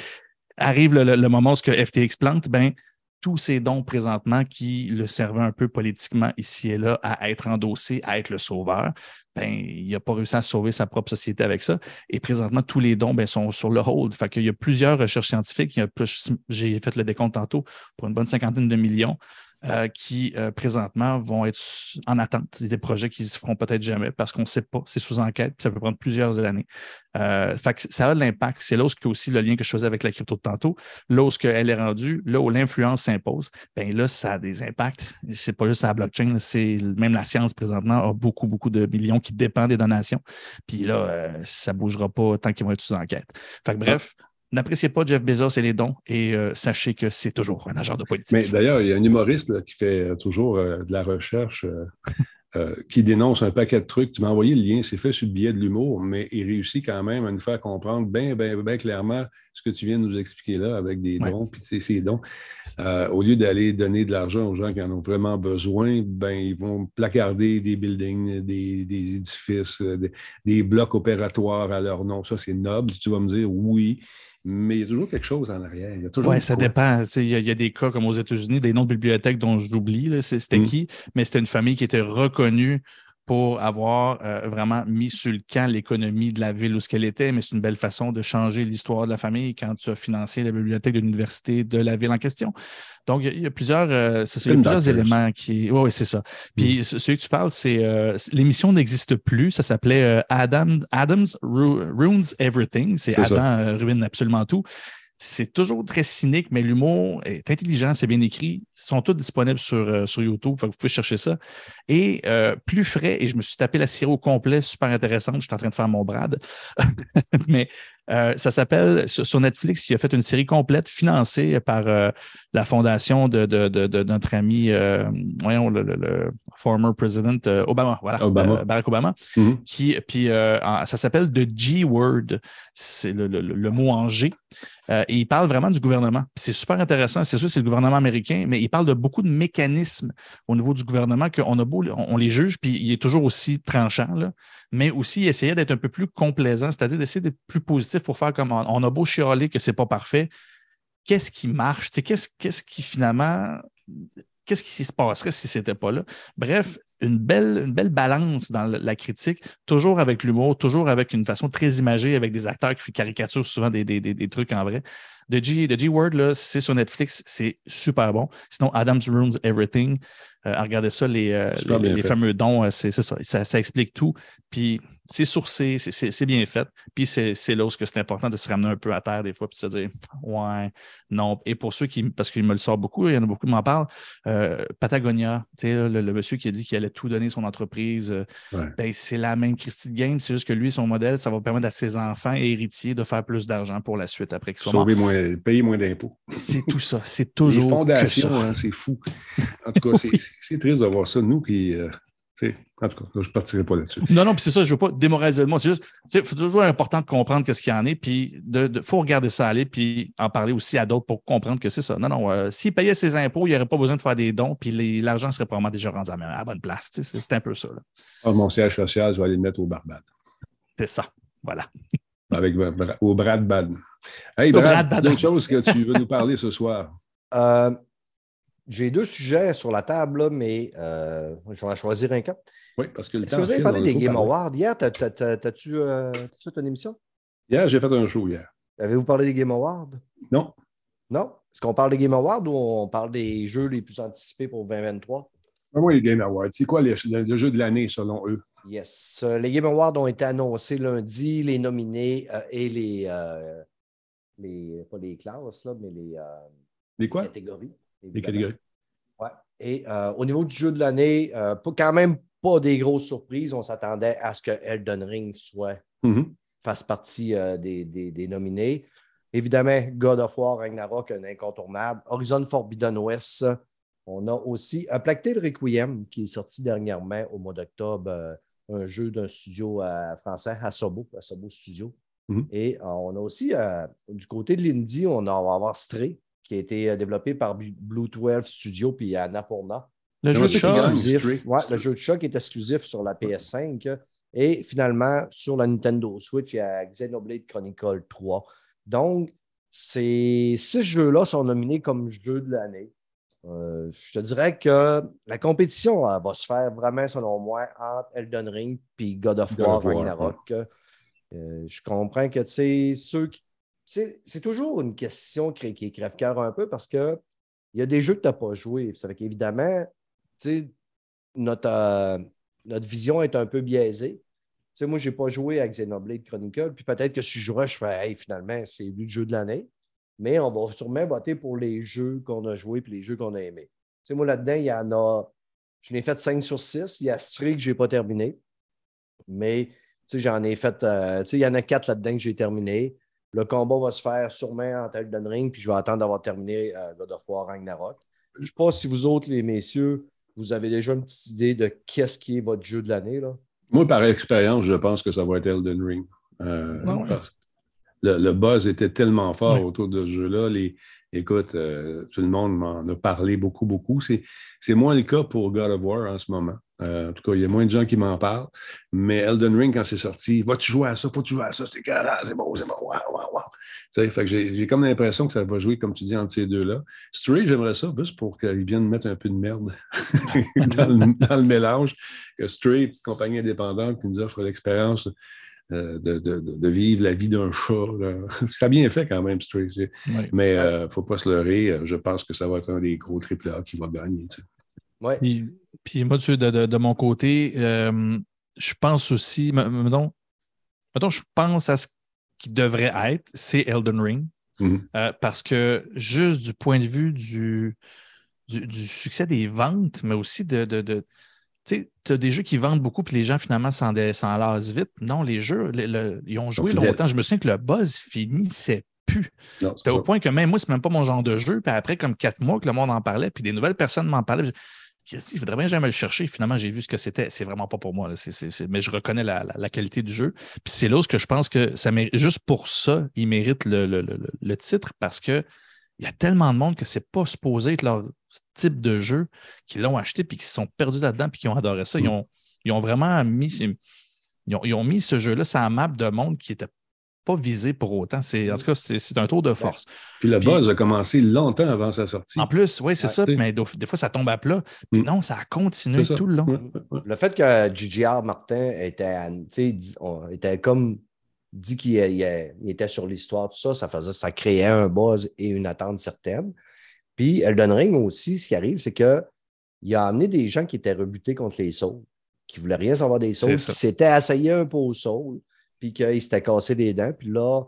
arrive le, moment où ce que FTX plante, ben, tous ces dons présentement qui le servaient un peu politiquement ici et là à être endossé, à être le sauveur, ben, il n'a pas réussi à sauver sa propre société avec ça. Et présentement, tous les dons ben, sont sur le hold. Fait qu'il y a plusieurs recherches scientifiques. J'ai fait le décompte tantôt pour une bonne cinquantaine de millions. Euh, qui euh, présentement vont être en attente. des projets qui ne se feront peut-être jamais parce qu'on ne sait pas. C'est sous enquête, ça peut prendre plusieurs années. Euh, ça a de l'impact. C'est là où aussi le lien que je faisais avec la crypto de tantôt, là où elle est rendue, là où l'influence s'impose, bien là, ça a des impacts. C'est pas juste la blockchain, c'est même la science présentement a beaucoup, beaucoup de millions qui dépendent des donations. Puis là, ça ne bougera pas tant qu'ils vont être sous enquête. Fait bref, N'appréciez pas Jeff Bezos et les dons et euh, sachez que c'est toujours un agent de politique. Mais d'ailleurs, il y a un humoriste qui fait euh, toujours euh, de la recherche (laughs) euh, qui dénonce un paquet de trucs. Tu m'as envoyé le lien, c'est fait sur le billet de l'humour, mais il réussit quand même à nous faire comprendre bien, bien, bien clairement ce que tu viens de nous expliquer là avec des dons, puis ces dons. Au lieu d'aller donner de l'argent aux gens qui en ont vraiment besoin, ben, ils vont placarder des buildings, des, édifices, euh, des, des, blocs opératoires à leur nom. Ça, c'est noble. Tu vas me dire oui mais il y a toujours quelque chose en arrière. Oui, ça dépend. Il y, a, des cas comme aux États-Unis, des noms de bibliothèques dont j'oublie, c'était mm. qui, mais c'était une famille qui était reconnue pour avoir euh, vraiment mis sur le camp l'économie de la ville où ce qu'elle était, mais c'est une belle façon de changer l'histoire de la famille quand tu as financé la bibliothèque de l'université de la ville en question. Donc, il y a, plusieurs, euh, plusieurs éléments qui. Oui, c'est ça. Puis, mm. celui que tu parles, c'est euh, l'émission n'existe plus. Ça s'appelait Adam, Adams Ruins Everything. C'est Adam ruine absolument tout. C'est toujours très cynique, mais l'humour est intelligent, c'est bien écrit. Ils sont tous disponibles sur, euh, YouTube, vous pouvez chercher ça. Et euh, plus frais, et je me suis tapé la série au complet, super intéressante. Je suis en train de faire mon brad. (laughs) mais euh, ça s'appelle, sur, Netflix, il a fait une série complète financée par la fondation de, notre ami, voyons, le, former president Obama, voilà, Barack Obama. Mm-hmm. qui, puis ça s'appelle The G-Word, c'est le, mot en G. Euh, et il parle vraiment du gouvernement. C'est super intéressant. C'est sûr, c'est le gouvernement américain, mais il parle de beaucoup de mécanismes au niveau du gouvernement qu'on a beau, on, les juge, puis il est toujours aussi tranchant, là, mais aussi essayer d'être un peu plus complaisant, c'est-à-dire d'essayer d'être plus positif pour faire comme on, a beau chialer que c'est pas parfait. Qu'est-ce qui marche? Qu'est-ce, qui finalement qu'est-ce qui se passerait si ce n'était pas là? Bref, une belle, une belle balance dans la critique, toujours avec l'humour, toujours avec une façon très imagée, avec des acteurs qui caricaturent souvent des, des, trucs en vrai. The G, The G Word, c'est sur Netflix, c'est super bon. Sinon, Adam's Ruins Everything, euh, regardez ça, les, euh, les, fameux dons, euh, c'est ça, ça, ça, explique tout. Puis c'est sourcé, c'est bien fait. Puis c'est là où c'est important de se ramener un peu à terre des fois, puis de se dire ouais, non. Et pour ceux qui, parce qu'il me le sort beaucoup, il y en a beaucoup qui m'en parlent, Patagonia, le, le, monsieur qui a dit qu'il allait tout donner son entreprise, ben, c'est la même Christie de Game, c'est juste que lui, son modèle, ça va permettre à ses enfants et héritiers de faire plus d'argent pour la suite après qu'ils soient Sauver moins, payer moins d'impôts. C'est tout ça, c'est toujours. Les fondations, hein, c'est fou. En tout cas, c'est c'est triste d'avoir ça, nous qui. Euh, en tout cas, je ne partirai pas là-dessus. Non, non, puis c'est ça, je ne veux pas démoraliser le monde. C'est juste, c'est toujours important de comprendre ce qu'il y en est, puis il de, faut regarder ça aller, puis en parler aussi à d'autres pour comprendre que c'est ça. Non, non, euh, s'il payait ses impôts, il n'y aurait pas besoin de faire des dons, puis l'argent serait probablement déjà rendu à la bonne place. C'est un peu ça. Ah, mon siège social, je vais aller le mettre au Barbade. C'est ça, voilà. Avec, au Brad Bad. Hey, Brad, Brad d'autres choses que tu veux nous parler ce soir? (laughs) Euh, j'ai deux sujets sur la table, mais euh, je vais en choisir un cas. Oui, parce que le Est-ce que vous avez parlé des Game Awards hier? T'as-tu euh, fait une émission? Hier, j'ai fait un show hier. Avez-vous parlé des Game Awards? Non. Non? Est-ce qu'on parle des Game Awards ou on parle des jeux les plus anticipés pour 2023? Ah oui, les Game Awards. C'est quoi le, jeu de l'année selon eux? Yes. Les Game Awards ont été annoncés lundi, les nominés euh, et les, les, Pas les classes, là, mais les. les quoi? Catégories. Les catégories. Ouais. Et euh, au niveau du jeu de l'année, euh, quand même pas des grosses surprises. On s'attendait à ce que Elden Ring soit, mm-hmm. fasse partie euh, des, nominés. Évidemment, God of War, Ragnarok, un incontournable. Horizon Forbidden West. On a aussi un Placté le Requiem qui est sorti dernièrement au mois d'octobre, un jeu d'un studio français, Asobo, Asobo Studio. Mm-hmm. Et on a aussi, du côté de l'Indie, on, on va avoir Stray, qui a été euh, développé par Blue 12 Studio puis Annapurna. Le jeu de chat. le jeu de chat qui est exclusif sur la PS5. Et finalement, sur la Nintendo Switch, il y a Xenoblade Chronicle 3. Donc, ces six jeux-là sont nominés comme jeux de l'année. Euh, je te dirais que la compétition va se faire vraiment, selon moi, entre Elden Ring et God of War Ragnarok. Euh, je comprends que ceux qui c'est toujours une question qui, qui crève-cœur un peu parce qu'il y a des jeux que tu n'as pas joué. Ça fait qu'évidemment, notre, euh, notre vision est un peu biaisée. moi, je n'ai pas joué à Xenoblade Chronicle, puis peut-être que si je jouerais, je ferais finalement, c'est le jeu de l'année. Mais on va sûrement voter pour les jeux qu'on a joués et les jeux qu'on a aimés. moi, là-dedans, il y en a. Je n'ai fait 5 sur 6. Il y a Stray que je n'ai pas terminé. Mais j'en ai fait. Euh, il y en a 4 là-dedans que j'ai terminé. Le combat va se faire sûrement en Elden Ring, puis je vais attendre d'avoir terminé euh, God of War Ragnarok. Je ne sais pas si vous autres, les messieurs, vous avez déjà une petite idée de qu'est-ce qui est votre jeu de l'année? là? Moi, par expérience, je pense que ça va être Elden Ring. Euh, ouais. parce que le, le buzz était tellement fort Ouais. autour de ce jeu-là. Les, écoute, euh, tout le monde m'en a parlé beaucoup, beaucoup. C'est moins le cas pour God of War en ce moment. Euh, en tout cas, il y a moins de gens qui m'en parlent. Mais Elden Ring, quand c'est sorti, vas-tu jouer à ça? Faut-tu jouer à ça? C'est carré, c'est bon, c'est bon. Wow, wow, wow. Tu sais, fait que j'ai, j'ai comme l'impression que ça va jouer, comme tu dis, entre ces deux-là. Stray, j'aimerais ça, juste pour qu'ils viennent mettre un peu de merde (laughs) dans, le, dans le mélange. Que Stray, petite compagnie indépendante qui nous offre l'expérience euh, de, de- de- vivre la vie d'un chat. là. (laughs) Ça a bien fait quand même, Stray. Mais il ne faut pas se leurrer. euh, Je pense que ça va être un des gros AAA qui va gagner. tu sais. Ouais. Puis, moi, de, de- de mon côté, euh, je pense aussi, mettons, mettons, je pense à ce qui devrait être, c'est Elden Ring. Mhm. Euh, parce que juste du point de vue du, du, du succès des ventes, mais aussi de. de, de- tu as des jeux qui vendent beaucoup, puis les gens finalement s'en lassent vite. Non, les jeux, le- le- ils ont joué longtemps. Je me souviens que le buzz finissait plus. C'était au point que même moi, c'est même pas mon genre de jeu. Puis après, comme quatre mois que le monde en parlait, puis des nouvelles personnes m'en parlaient, je- dit, il faudrait bien jamais le chercher. Finalement, j'ai vu ce que c'était. C'est vraiment pas pour moi. là. C'est- c'est- c'est- Mais je reconnais la, la- la qualité du jeu. Puis c'est là où ce que je pense que ça mérite, juste pour ça, il mérite le, le- le- le titre parce que il y a tellement de monde que c'est pas supposé être leur type de jeu qui l'ont acheté puis qui se sont perdus là-dedans puis qui ont adoré ça. Ils, ont, ils ont vraiment mis, ils ont, ils ont mis ce jeu-là sur la map de monde qui n'était pas visé pour autant. C'est, en tout cas, c'est un tour de force. Puis le Puis- buzz a commencé longtemps avant sa sortie. En plus, oui, c'est Ouais, ça, mais des des fois, ça tombe à plat. Puis Mm. non, ça a continué ça. tout le long. Ouais, ouais, ouais. Le fait que J.J.R. Martin était, à- tu sais, dit- on- était comme dit qu'il il- il était sur l'histoire, tout ça, ça faisait, ça créait un buzz et une attente certaine. Puis Elden Ring aussi, ce qui arrive, c'est que il a amené des gens qui étaient rebutés contre les Souls, qui ne voulaient rien savoir des ça. qui s'étaient essayés un peu aux Souls, puis qu'ils s'étaient cassés les dents. Puis là,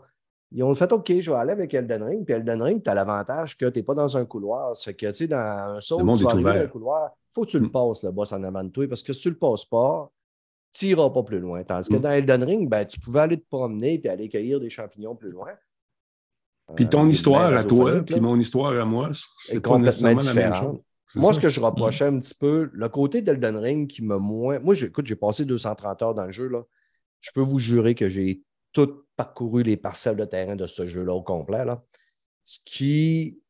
ils ont fait OK, je vais aller avec Elden Ring. Puis Elden Ring, tu as l'avantage que tu n'es pas dans un couloir. Ça fait que, tu sais, dans un monde tu vas arriver dans un couloir, il faut que tu le Mm. passes, le boss en avant de toi, parce que si tu le passes pas, tu n'iras pas plus loin. Tandis que Mm. dans Elden Ring, ben, tu pouvais aller te promener et aller cueillir des champignons plus loin. Puis Euh, ton des histoire à toi, puis mon histoire à moi, est c'est pas complètement nécessairement la même différente. chose. C'est Moi, ça. ce que je reprochais un petit peu, le côté d'Elden Ring qui me moins. Moi, écoute, j'ai passé 230 heures dans le jeu. Là. Je peux vous jurer que j'ai tout parcouru les parcelles de terrain de ce jeu-là au complet. Là. Ce qui.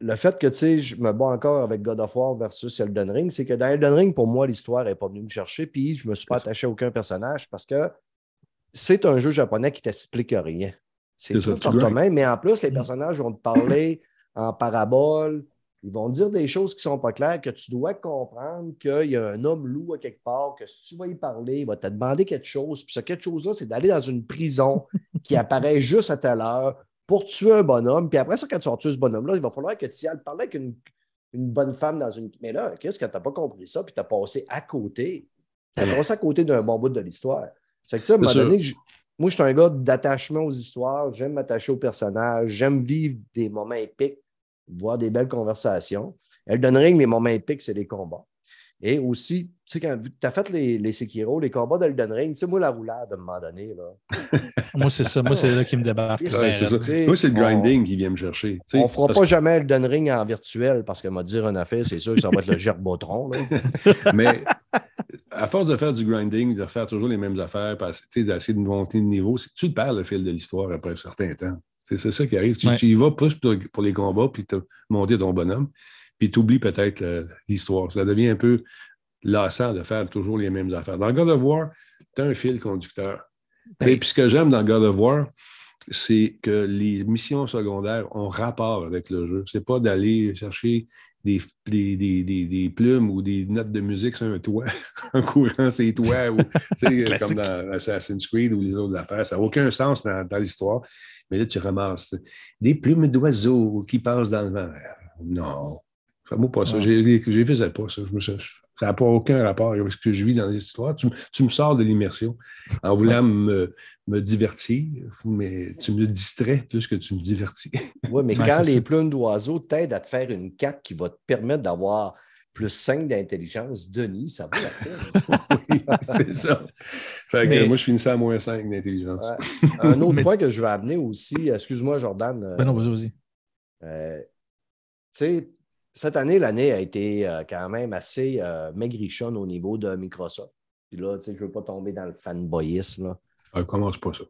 Le fait que tu sais, je me bats encore avec God of War versus Elden Ring, c'est que dans Elden Ring, pour moi, l'histoire n'est pas venue me chercher, puis je ne me suis pas ça. attaché à aucun personnage parce que c'est un jeu japonais qui ne t'explique rien. C'est ça, tout toi-même, mais en plus, les personnages vont te parler en parabole, ils vont dire des choses qui ne sont pas claires, que tu dois comprendre qu'il y a un homme loup à quelque part, que si tu vas y parler, il va te demander quelque chose. Puis ce quelque chose-là, c'est d'aller dans une prison (laughs) qui apparaît juste à telle heure pour tuer un bonhomme. Puis après ça, quand tu vas tuer ce bonhomme-là, il va falloir que tu y ailles parler avec une, une bonne femme dans une. Mais là, qu'est-ce que tu n'as pas compris ça? Puis tu as passé à côté. Tu as passé à côté d'un bon bout de l'histoire. C'est que ça, à un moment sûr. donné, je- moi, je suis un gars d'attachement aux histoires. J'aime m'attacher aux personnages. J'aime vivre des moments épiques, voir des belles conversations. Elden Ring, les moments épiques, c'est les combats. Et aussi, tu sais, quand tu as fait les, les Sekiro, les combats d'Elden Ring, tu sais, moi, la roulade, à un moment donné, là. (laughs) Moi, c'est ça. Moi, c'est là qui me débarque. Ouais, ça. Moi, c'est le on- grinding qui vient me chercher. On ne fera pas jamais Elden Ring en virtuel parce que m'a dire une affaire, c'est sûr que ça va être le gerbotron. là. que- (laughs) Mais à force de faire du grinding, de faire toujours les mêmes affaires, parce- tu sais, d'essayer de monter de niveau, tu le perds le fil de l'histoire après un certain temps. C'est ça qui arrive. Tu, Ouais. tu y vas plus pour, pour les combats, puis tu monter ton bonhomme, puis tu oublies peut-être l'histoire. Ça devient un peu lassant de faire toujours les mêmes affaires. Dans God of War, tu as un fil conducteur. Sais, Puis ce que j'aime dans God of War, c'est que les missions secondaires ont rapport avec le jeu. C'est pas d'aller chercher des, des, des, plumes ou des notes de musique sur un toit (laughs) en courant ces toits, ou, comme dans Assassin's Creed ou les autres affaires. Ça n'a aucun sens dans, dans l'histoire. Mais là, tu ramasses des plumes d'oiseaux qui passent dans le vent. Non. Fais-moi pas ça. J'ai- Je ne faisais pas ça. Je me suis- ça n'a pas aucun rapport avec ce que je vis dans les histoires. Tu, me- tu me sors de l'immersion en voulant me, me divertir, mais tu me distrais plus que tu me divertis. (laughs) Oui, mais quand les ça. plumes d'oiseaux t'aident à te faire une cape qui va te permettre d'avoir plus 5 d'intelligence, Denis, ça vaut la peine. (laughs) oui, c'est ça. Fait que Mais- moi, je finissais à moins 5 d'intelligence. Ouais. Un autre (laughs) Mais point tu- que je veux amener aussi, excuse-moi, Jordan. euh, Ben non, vas-y, vas-y. euh, tu sais, cette année, l'année a été euh, quand même assez euh, maigrichonne au niveau de Microsoft. Puis là, tu sais, je ne veux pas tomber dans le fanboyisme. Là. Ah, commence pas ça.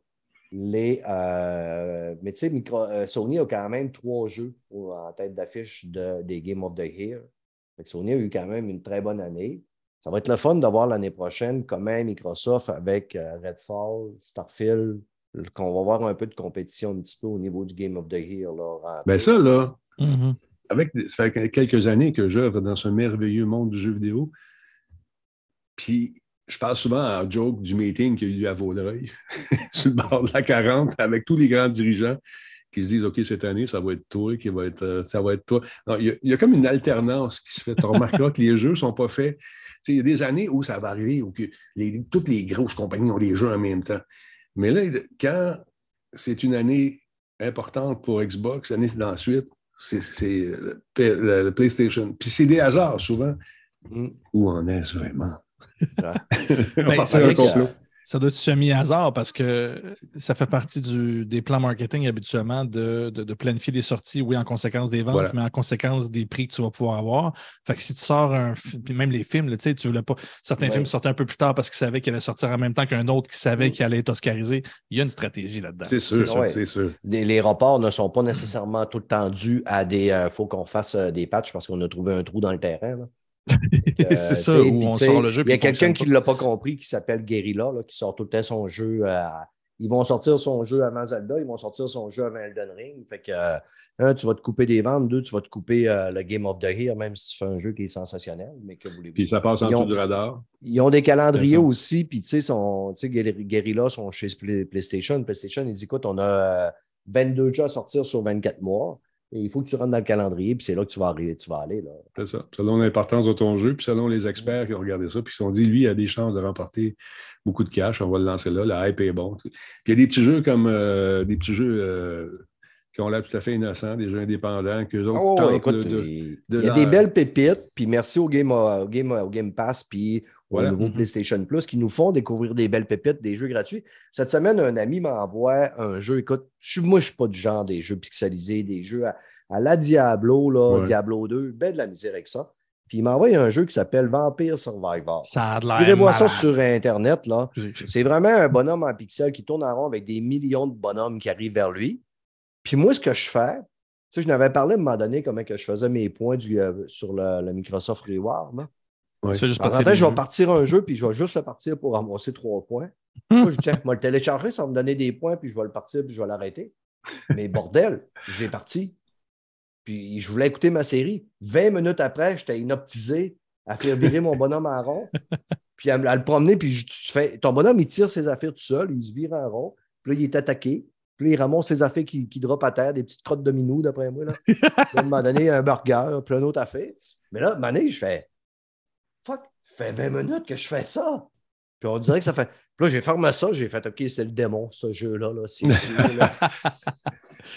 Les, euh, mais tu sais, euh, Sony a quand même trois jeux en tête d'affiche de- des Game of the Year. Fait que Sony a eu quand même une très bonne année. Ça va être le fun de voir l'année prochaine comment Microsoft, avec euh, Redfall, Starfield, qu'on va voir un peu de compétition un petit peu au niveau du Game of the Year. Là. Ben ça, là, Mhm. Avec, ça fait quelques années que j'œuvre dans ce merveilleux monde du jeu vidéo. Puis, je parle souvent en joke du meeting qu'il y a eu à Vaudreuil, (laughs) sur le bord de la 40, avec tous les grands dirigeants qui se disent OK, cette année, ça va être toi, qui va être, euh, ça va être toi. Il, y a, comme une alternance qui se fait. Tu remarqueras que les jeux ne sont pas faits. Il y a des années où ça va arriver, où que toutes les grosses compagnies ont les jeux en même temps. Mais là, quand c'est une année importante pour Xbox, l'année d'ensuite, c'est le PlayStation. Puis c'est des hasards souvent. Mm. Où en est-ce vraiment? Ouais. (laughs) On va Ben, un complot. Ça doit être semi-hasard parce que ça fait partie du- des plans marketing habituellement de, de- de planifier des sorties, oui, en conséquence des ventes, Voilà. mais en conséquence des prix que tu vas pouvoir avoir. Fait que si tu sors un même les films, là, tu sais, tu voulais pas. Certains Ouais. films sortaient un peu plus tard parce qu'ils savaient qu'ils allaient sortir en même temps qu'un autre qui savait qu'il allait être oscarisé. Il y a une stratégie là-dedans. C'est sûr, sûr. Ouais. c'est sûr. Des- les reports ne sont pas nécessairement tout le temps dus à des. Il faut qu'on fasse euh, des patchs parce qu'on a trouvé un trou dans le terrain. là. Que, (laughs) c'est euh, ça, où on sort le jeu. Il y a quelqu'un qui ne l'a pas compris qui s'appelle Guerrilla, là, qui sort tout le temps son jeu. à- Ils vont sortir son jeu avant Zelda, ils vont sortir son jeu avant Elden Ring. Fait que, euh, un, tu vas te couper des ventes, deux, tu vas te couper euh, le Game of the Year, même si tu fais un jeu qui est sensationnel. Mais que voulez-vous? Puis ça passe en dessous du radar. Ils ont des calendriers aussi, puis tu sais, Guerrilla sont chez Play- PlayStation. PlayStation, ils disent écoute, on a euh, 22 jeux à sortir sur 24 mois, et il faut que tu rentres dans le calendrier, puis c'est là que tu vas, arriver, tu vas aller. C'est ça. Selon l'importance de ton jeu, puis selon les experts qui ont regardé ça, puis qui se sont dit, lui, il a des chances de remporter beaucoup de cash, on va le lancer là, la hype est bon. Puis il y a des petits jeux comme euh, des petits jeux euh, qui ont l'air tout à fait innocents, des jeux indépendants, qu'eux autres Oh, tentent écoute, là, de- il de il y a des belles pépites, puis merci au Game, au Game, au Game Pass, puis Voilà. au nouveau Mhm. PlayStation Plus qui nous font découvrir des belles pépites, des jeux gratuits. Cette semaine, un ami m'envoie un jeu. Écoute, je moi, je ne suis pas du genre des jeux pixelisés, des jeux à, à la Diablo, là, Ouais. Diablo 2, ben de la misère avec ça. Puis il m'envoie un jeu qui s'appelle Vampire Survivor. Ça a l'air. voir ça sur Internet, là. C'est vraiment un bonhomme en pixels qui tourne en rond avec des millions de bonhommes qui arrivent vers lui. Puis moi, ce que je fais, tu sais, je n'avais parlé à un moment donné comment que je faisais mes points du, euh, sur le, le Microsoft Reward. là. Ouais. En fait, je vais partir un jeu, puis je vais juste le partir pour ramasser trois points. (laughs) Moi, je dis, tiens, vais le télécharger, ça va me donner des points, puis je vais le partir, puis je vais l'arrêter. Mais bordel, je l'ai parti. Puis je voulais écouter ma série. 20 minutes après, j'étais inoptisé à faire virer mon bonhomme en rond, puis à, le promener, puis je, tu fais, ton bonhomme, il tire ses affaires tout seul, il se vire en rond, puis là, il est attaqué. Puis là, il ramasse ses affaires qui, qui drop à terre, des petites crottes de minou, d'après moi. Là. À un moment donné, un burger, puis une autre affaire. Mais là, à un moment donné, je fais fait 20 minutes que je fais ça. Puis on dirait que ça fait. Puis là, j'ai fermé ça, j'ai fait OK, c'est le démon, ce jeu-là. Là, (laughs) là.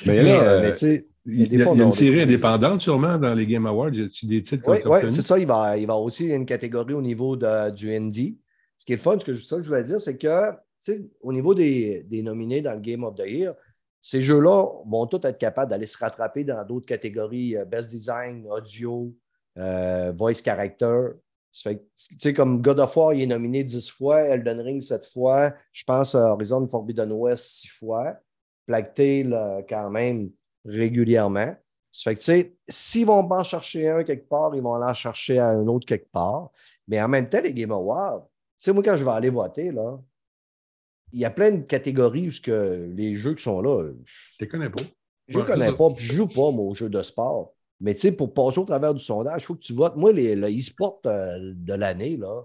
Mais Mais, là, euh, euh, mais tu sais, il y a, il y a a une des- série indépendante sûrement dans les Game Awards. Y a-tu des titres Oui, obtenus? c'est ça. Il va, il va aussi y a une catégorie au niveau de- du Indie. Ce qui est le fun, ce que je, ça je voulais dire, c'est que tu sais, au niveau des, des nominés dans le Game of the Year, ces jeux-là vont tous être capables d'aller se rattraper dans d'autres catégories euh, Best Design, Audio, euh, Voice Character. Ça fait que, tu sais, comme God of War, il est nominé 10 fois, Elden Ring 7 fois, je pense à Horizon Forbidden West 6 fois, Plague Tale euh, quand même régulièrement. Ça fait que, tu sais, s'ils vont pas en chercher un quelque part, ils vont aller en chercher un autre quelque part. Mais en même temps, les Game Awards, tu sais, moi, quand je vais aller voter, là, il y a plein de catégories où que les jeux qui sont là, Tu les connais pas. je ne Ouais, connais pas, puis je joue pas, moi, aux jeux de sport. Mais tu sais, pour passer au travers du sondage, il faut que tu votes. Moi, les- le e-sport euh, de l'année, là,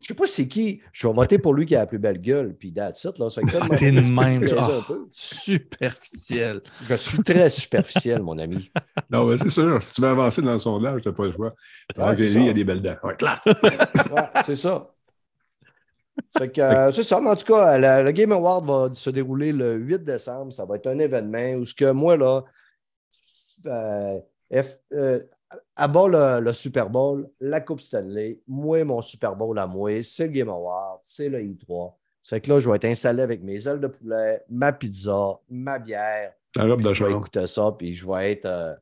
je sais pas c'est qui. Je vais voter pour lui qui a la plus belle gueule, puis that's it, là. Ça fait que ça, (laughs) T'es même. (laughs) Superficiel. Je suis très superficiel, mon ami. (laughs) Non, mais c'est sûr. Si tu veux avancer dans le sondage, tu n'as pas le choix. Il y a des belles dents. Ouais, clac! Ouais, c'est ça. Fait que, euh, c'est ça, mais en tout cas, le, le Game Award va se dérouler le 8 décembre. Ça va être un événement où ce que moi, là, euh, F- euh, à bas le, le Super Bowl, la Coupe Stanley, moi, mon Super Bowl à moi, c'est le Game Award, c'est le I3. Ça fait que là, je vais être installé avec mes ailes de poulet, ma pizza, ma bière. La robe de Je vais chambre. écouter ça, puis je vais être.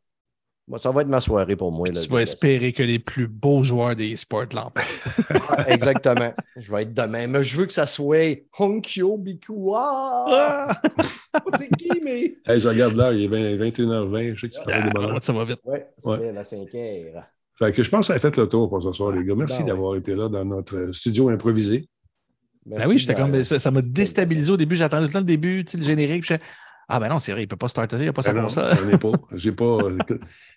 Moi, ça va être ma soirée pour moi. là, Tu je vas vais- espérer que les plus beaux joueurs des sports l'emportent. Ah, Exactement. (laughs) je vais être demain. Mais je veux que ça soit Honkyo Bikuwa. Ah! C'est qui, mais? Hey, je regarde l'heure, il est 20 21h20. Je sais que c'est travaille des bonheurs. Ah, ça va vite. Ouais, Ouais. c'est la cinquième. Fait que je pense que ça a fait le tour pour ce soir, les gars. Merci Ben ouais. d'avoir été là dans notre studio improvisé. Ben oui, j'étais comme. Ça ça m'a déstabilisé au début. J'attendais tout le temps le début, tu sais, le générique. Ah, ben non, c'est vrai, il ne peut pas starter, il n'a pas sa Ben non, console. j'en ai pas. (laughs) J'ai pas.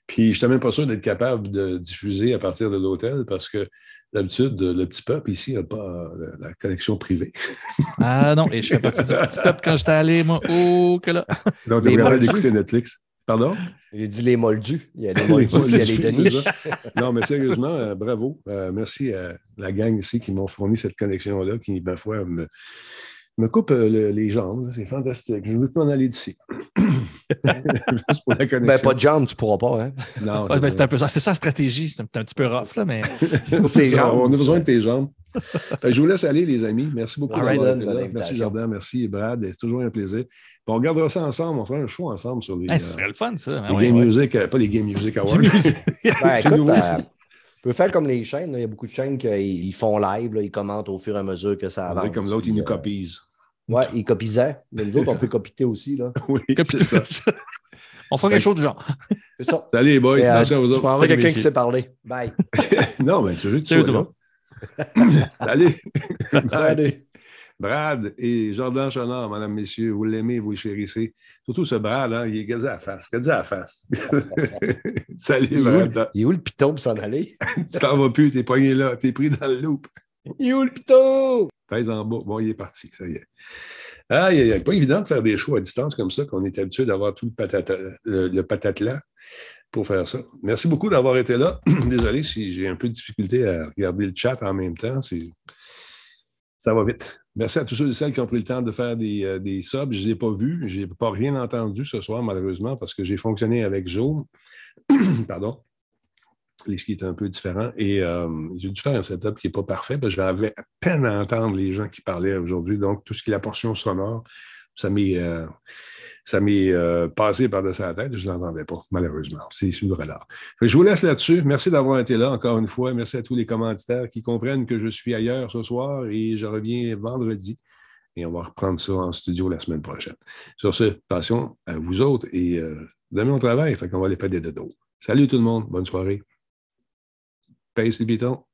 Puis je n'étais même pas sûr d'être capable de diffuser à partir de l'hôtel parce que d'habitude, le petit peuple ici n'a pas euh, la connexion privée. (laughs) Ah non, et je fais partie du (laughs) petit peuple quand j'étais allé, moi. Oh, que là. Donc, tu capable d'écouter Netflix. Pardon? J'ai dit les moldus. Il y a les moldus, il y a les Denis. Non, mais sérieusement, euh, bravo. Euh, merci à la gang ici qui m'ont fourni cette connexion-là, qui, ma foi, me, me coupe euh, le- les jambes. C'est fantastique. Je ne veux pas m'en aller d'ici. (laughs) Juste pour la Ben, pas de jambes, tu pourras pas, hein? Non, ben, ça. c'est un peu ça. C'est ça la stratégie. C'est un, un petit peu rough, là, mais. (laughs) Ça. On a besoin de tes jambes. (laughs) Fait je vous laisse aller, les amis. Merci beaucoup right, là. Merci, Jordan. Merci, Brad. C'est toujours un plaisir. Puis on regardera ça ensemble. On fera un show ensemble sur les, Hey, ce euh, serait le fun, ça. Ah les ouais, Game ouais. Music, euh, pas les Game Music Awards. Ben, euh, peut faire comme les chaînes. là. Il y a beaucoup de chaînes qui ils font live, là, ils commentent au fur et à mesure que ça avance. comme l'autre, Puis, il nous euh, copise. Ouais, ils copisaient. Mais nous (laughs) autres, on peut copiter aussi. Là. (laughs) Oui, c'est ça. ça. (laughs) On fera quelque chose du genre. C'est ça. Salut les boys, euh, attention à vous je autres. Salut, quelqu'un qui sait parler. Bye. Non, mais tu veux sois tout. Salut. Salut. Brad et Jordan Chenard, mesdames, messieurs, vous l'aimez, vous le chérissez. Surtout ce Brad, hein, il est gazé à la face. Gazé à la face. Salut, Il est, où, Brad. il est où le piton pour s'en aller? Tu t'en vas plus, t'es poigné là, t'es pris dans le loop. Piton? Pèse en bas. Bon, il est parti, ça y est. Aïe, aïe, aïe. Pas évident de faire des shows à distance comme ça, qu'on est habitué d'avoir tout le, patata, le, pour faire ça. Merci beaucoup d'avoir été là. (clears throat) Désolé si j'ai un peu de difficulté à regarder le chat en même temps. Ça va vite. Merci à tous ceux et celles qui ont pris le temps de faire des, euh, des subs. Je ne les ai pas vus. Je n'ai pas rien entendu ce soir, malheureusement, parce que j'ai fonctionné avec Zoom. (clears throat) Pardon. Les skis étaient un peu différents. Et euh, j'ai dû faire un setup qui n'est pas parfait, parce que j'avais à peine à entendre les gens qui parlaient aujourd'hui. Donc, tout ce qui est la portion sonore, ça m'est euh, ça m'est euh, passé par-dessus la tête. Je ne l'entendais pas, malheureusement. C'est. Fait que je vous laisse là-dessus. Merci d'avoir été là encore une fois. Merci à tous les commanditaires qui comprennent que je suis ailleurs ce soir et je reviens vendredi. Et on va reprendre ça en studio la semaine prochaine. Sur ce, passion à vous autres et demain on travaille. Fait qu'on va aller faire des dodos. Salut tout le monde. Bonne soirée. basically built.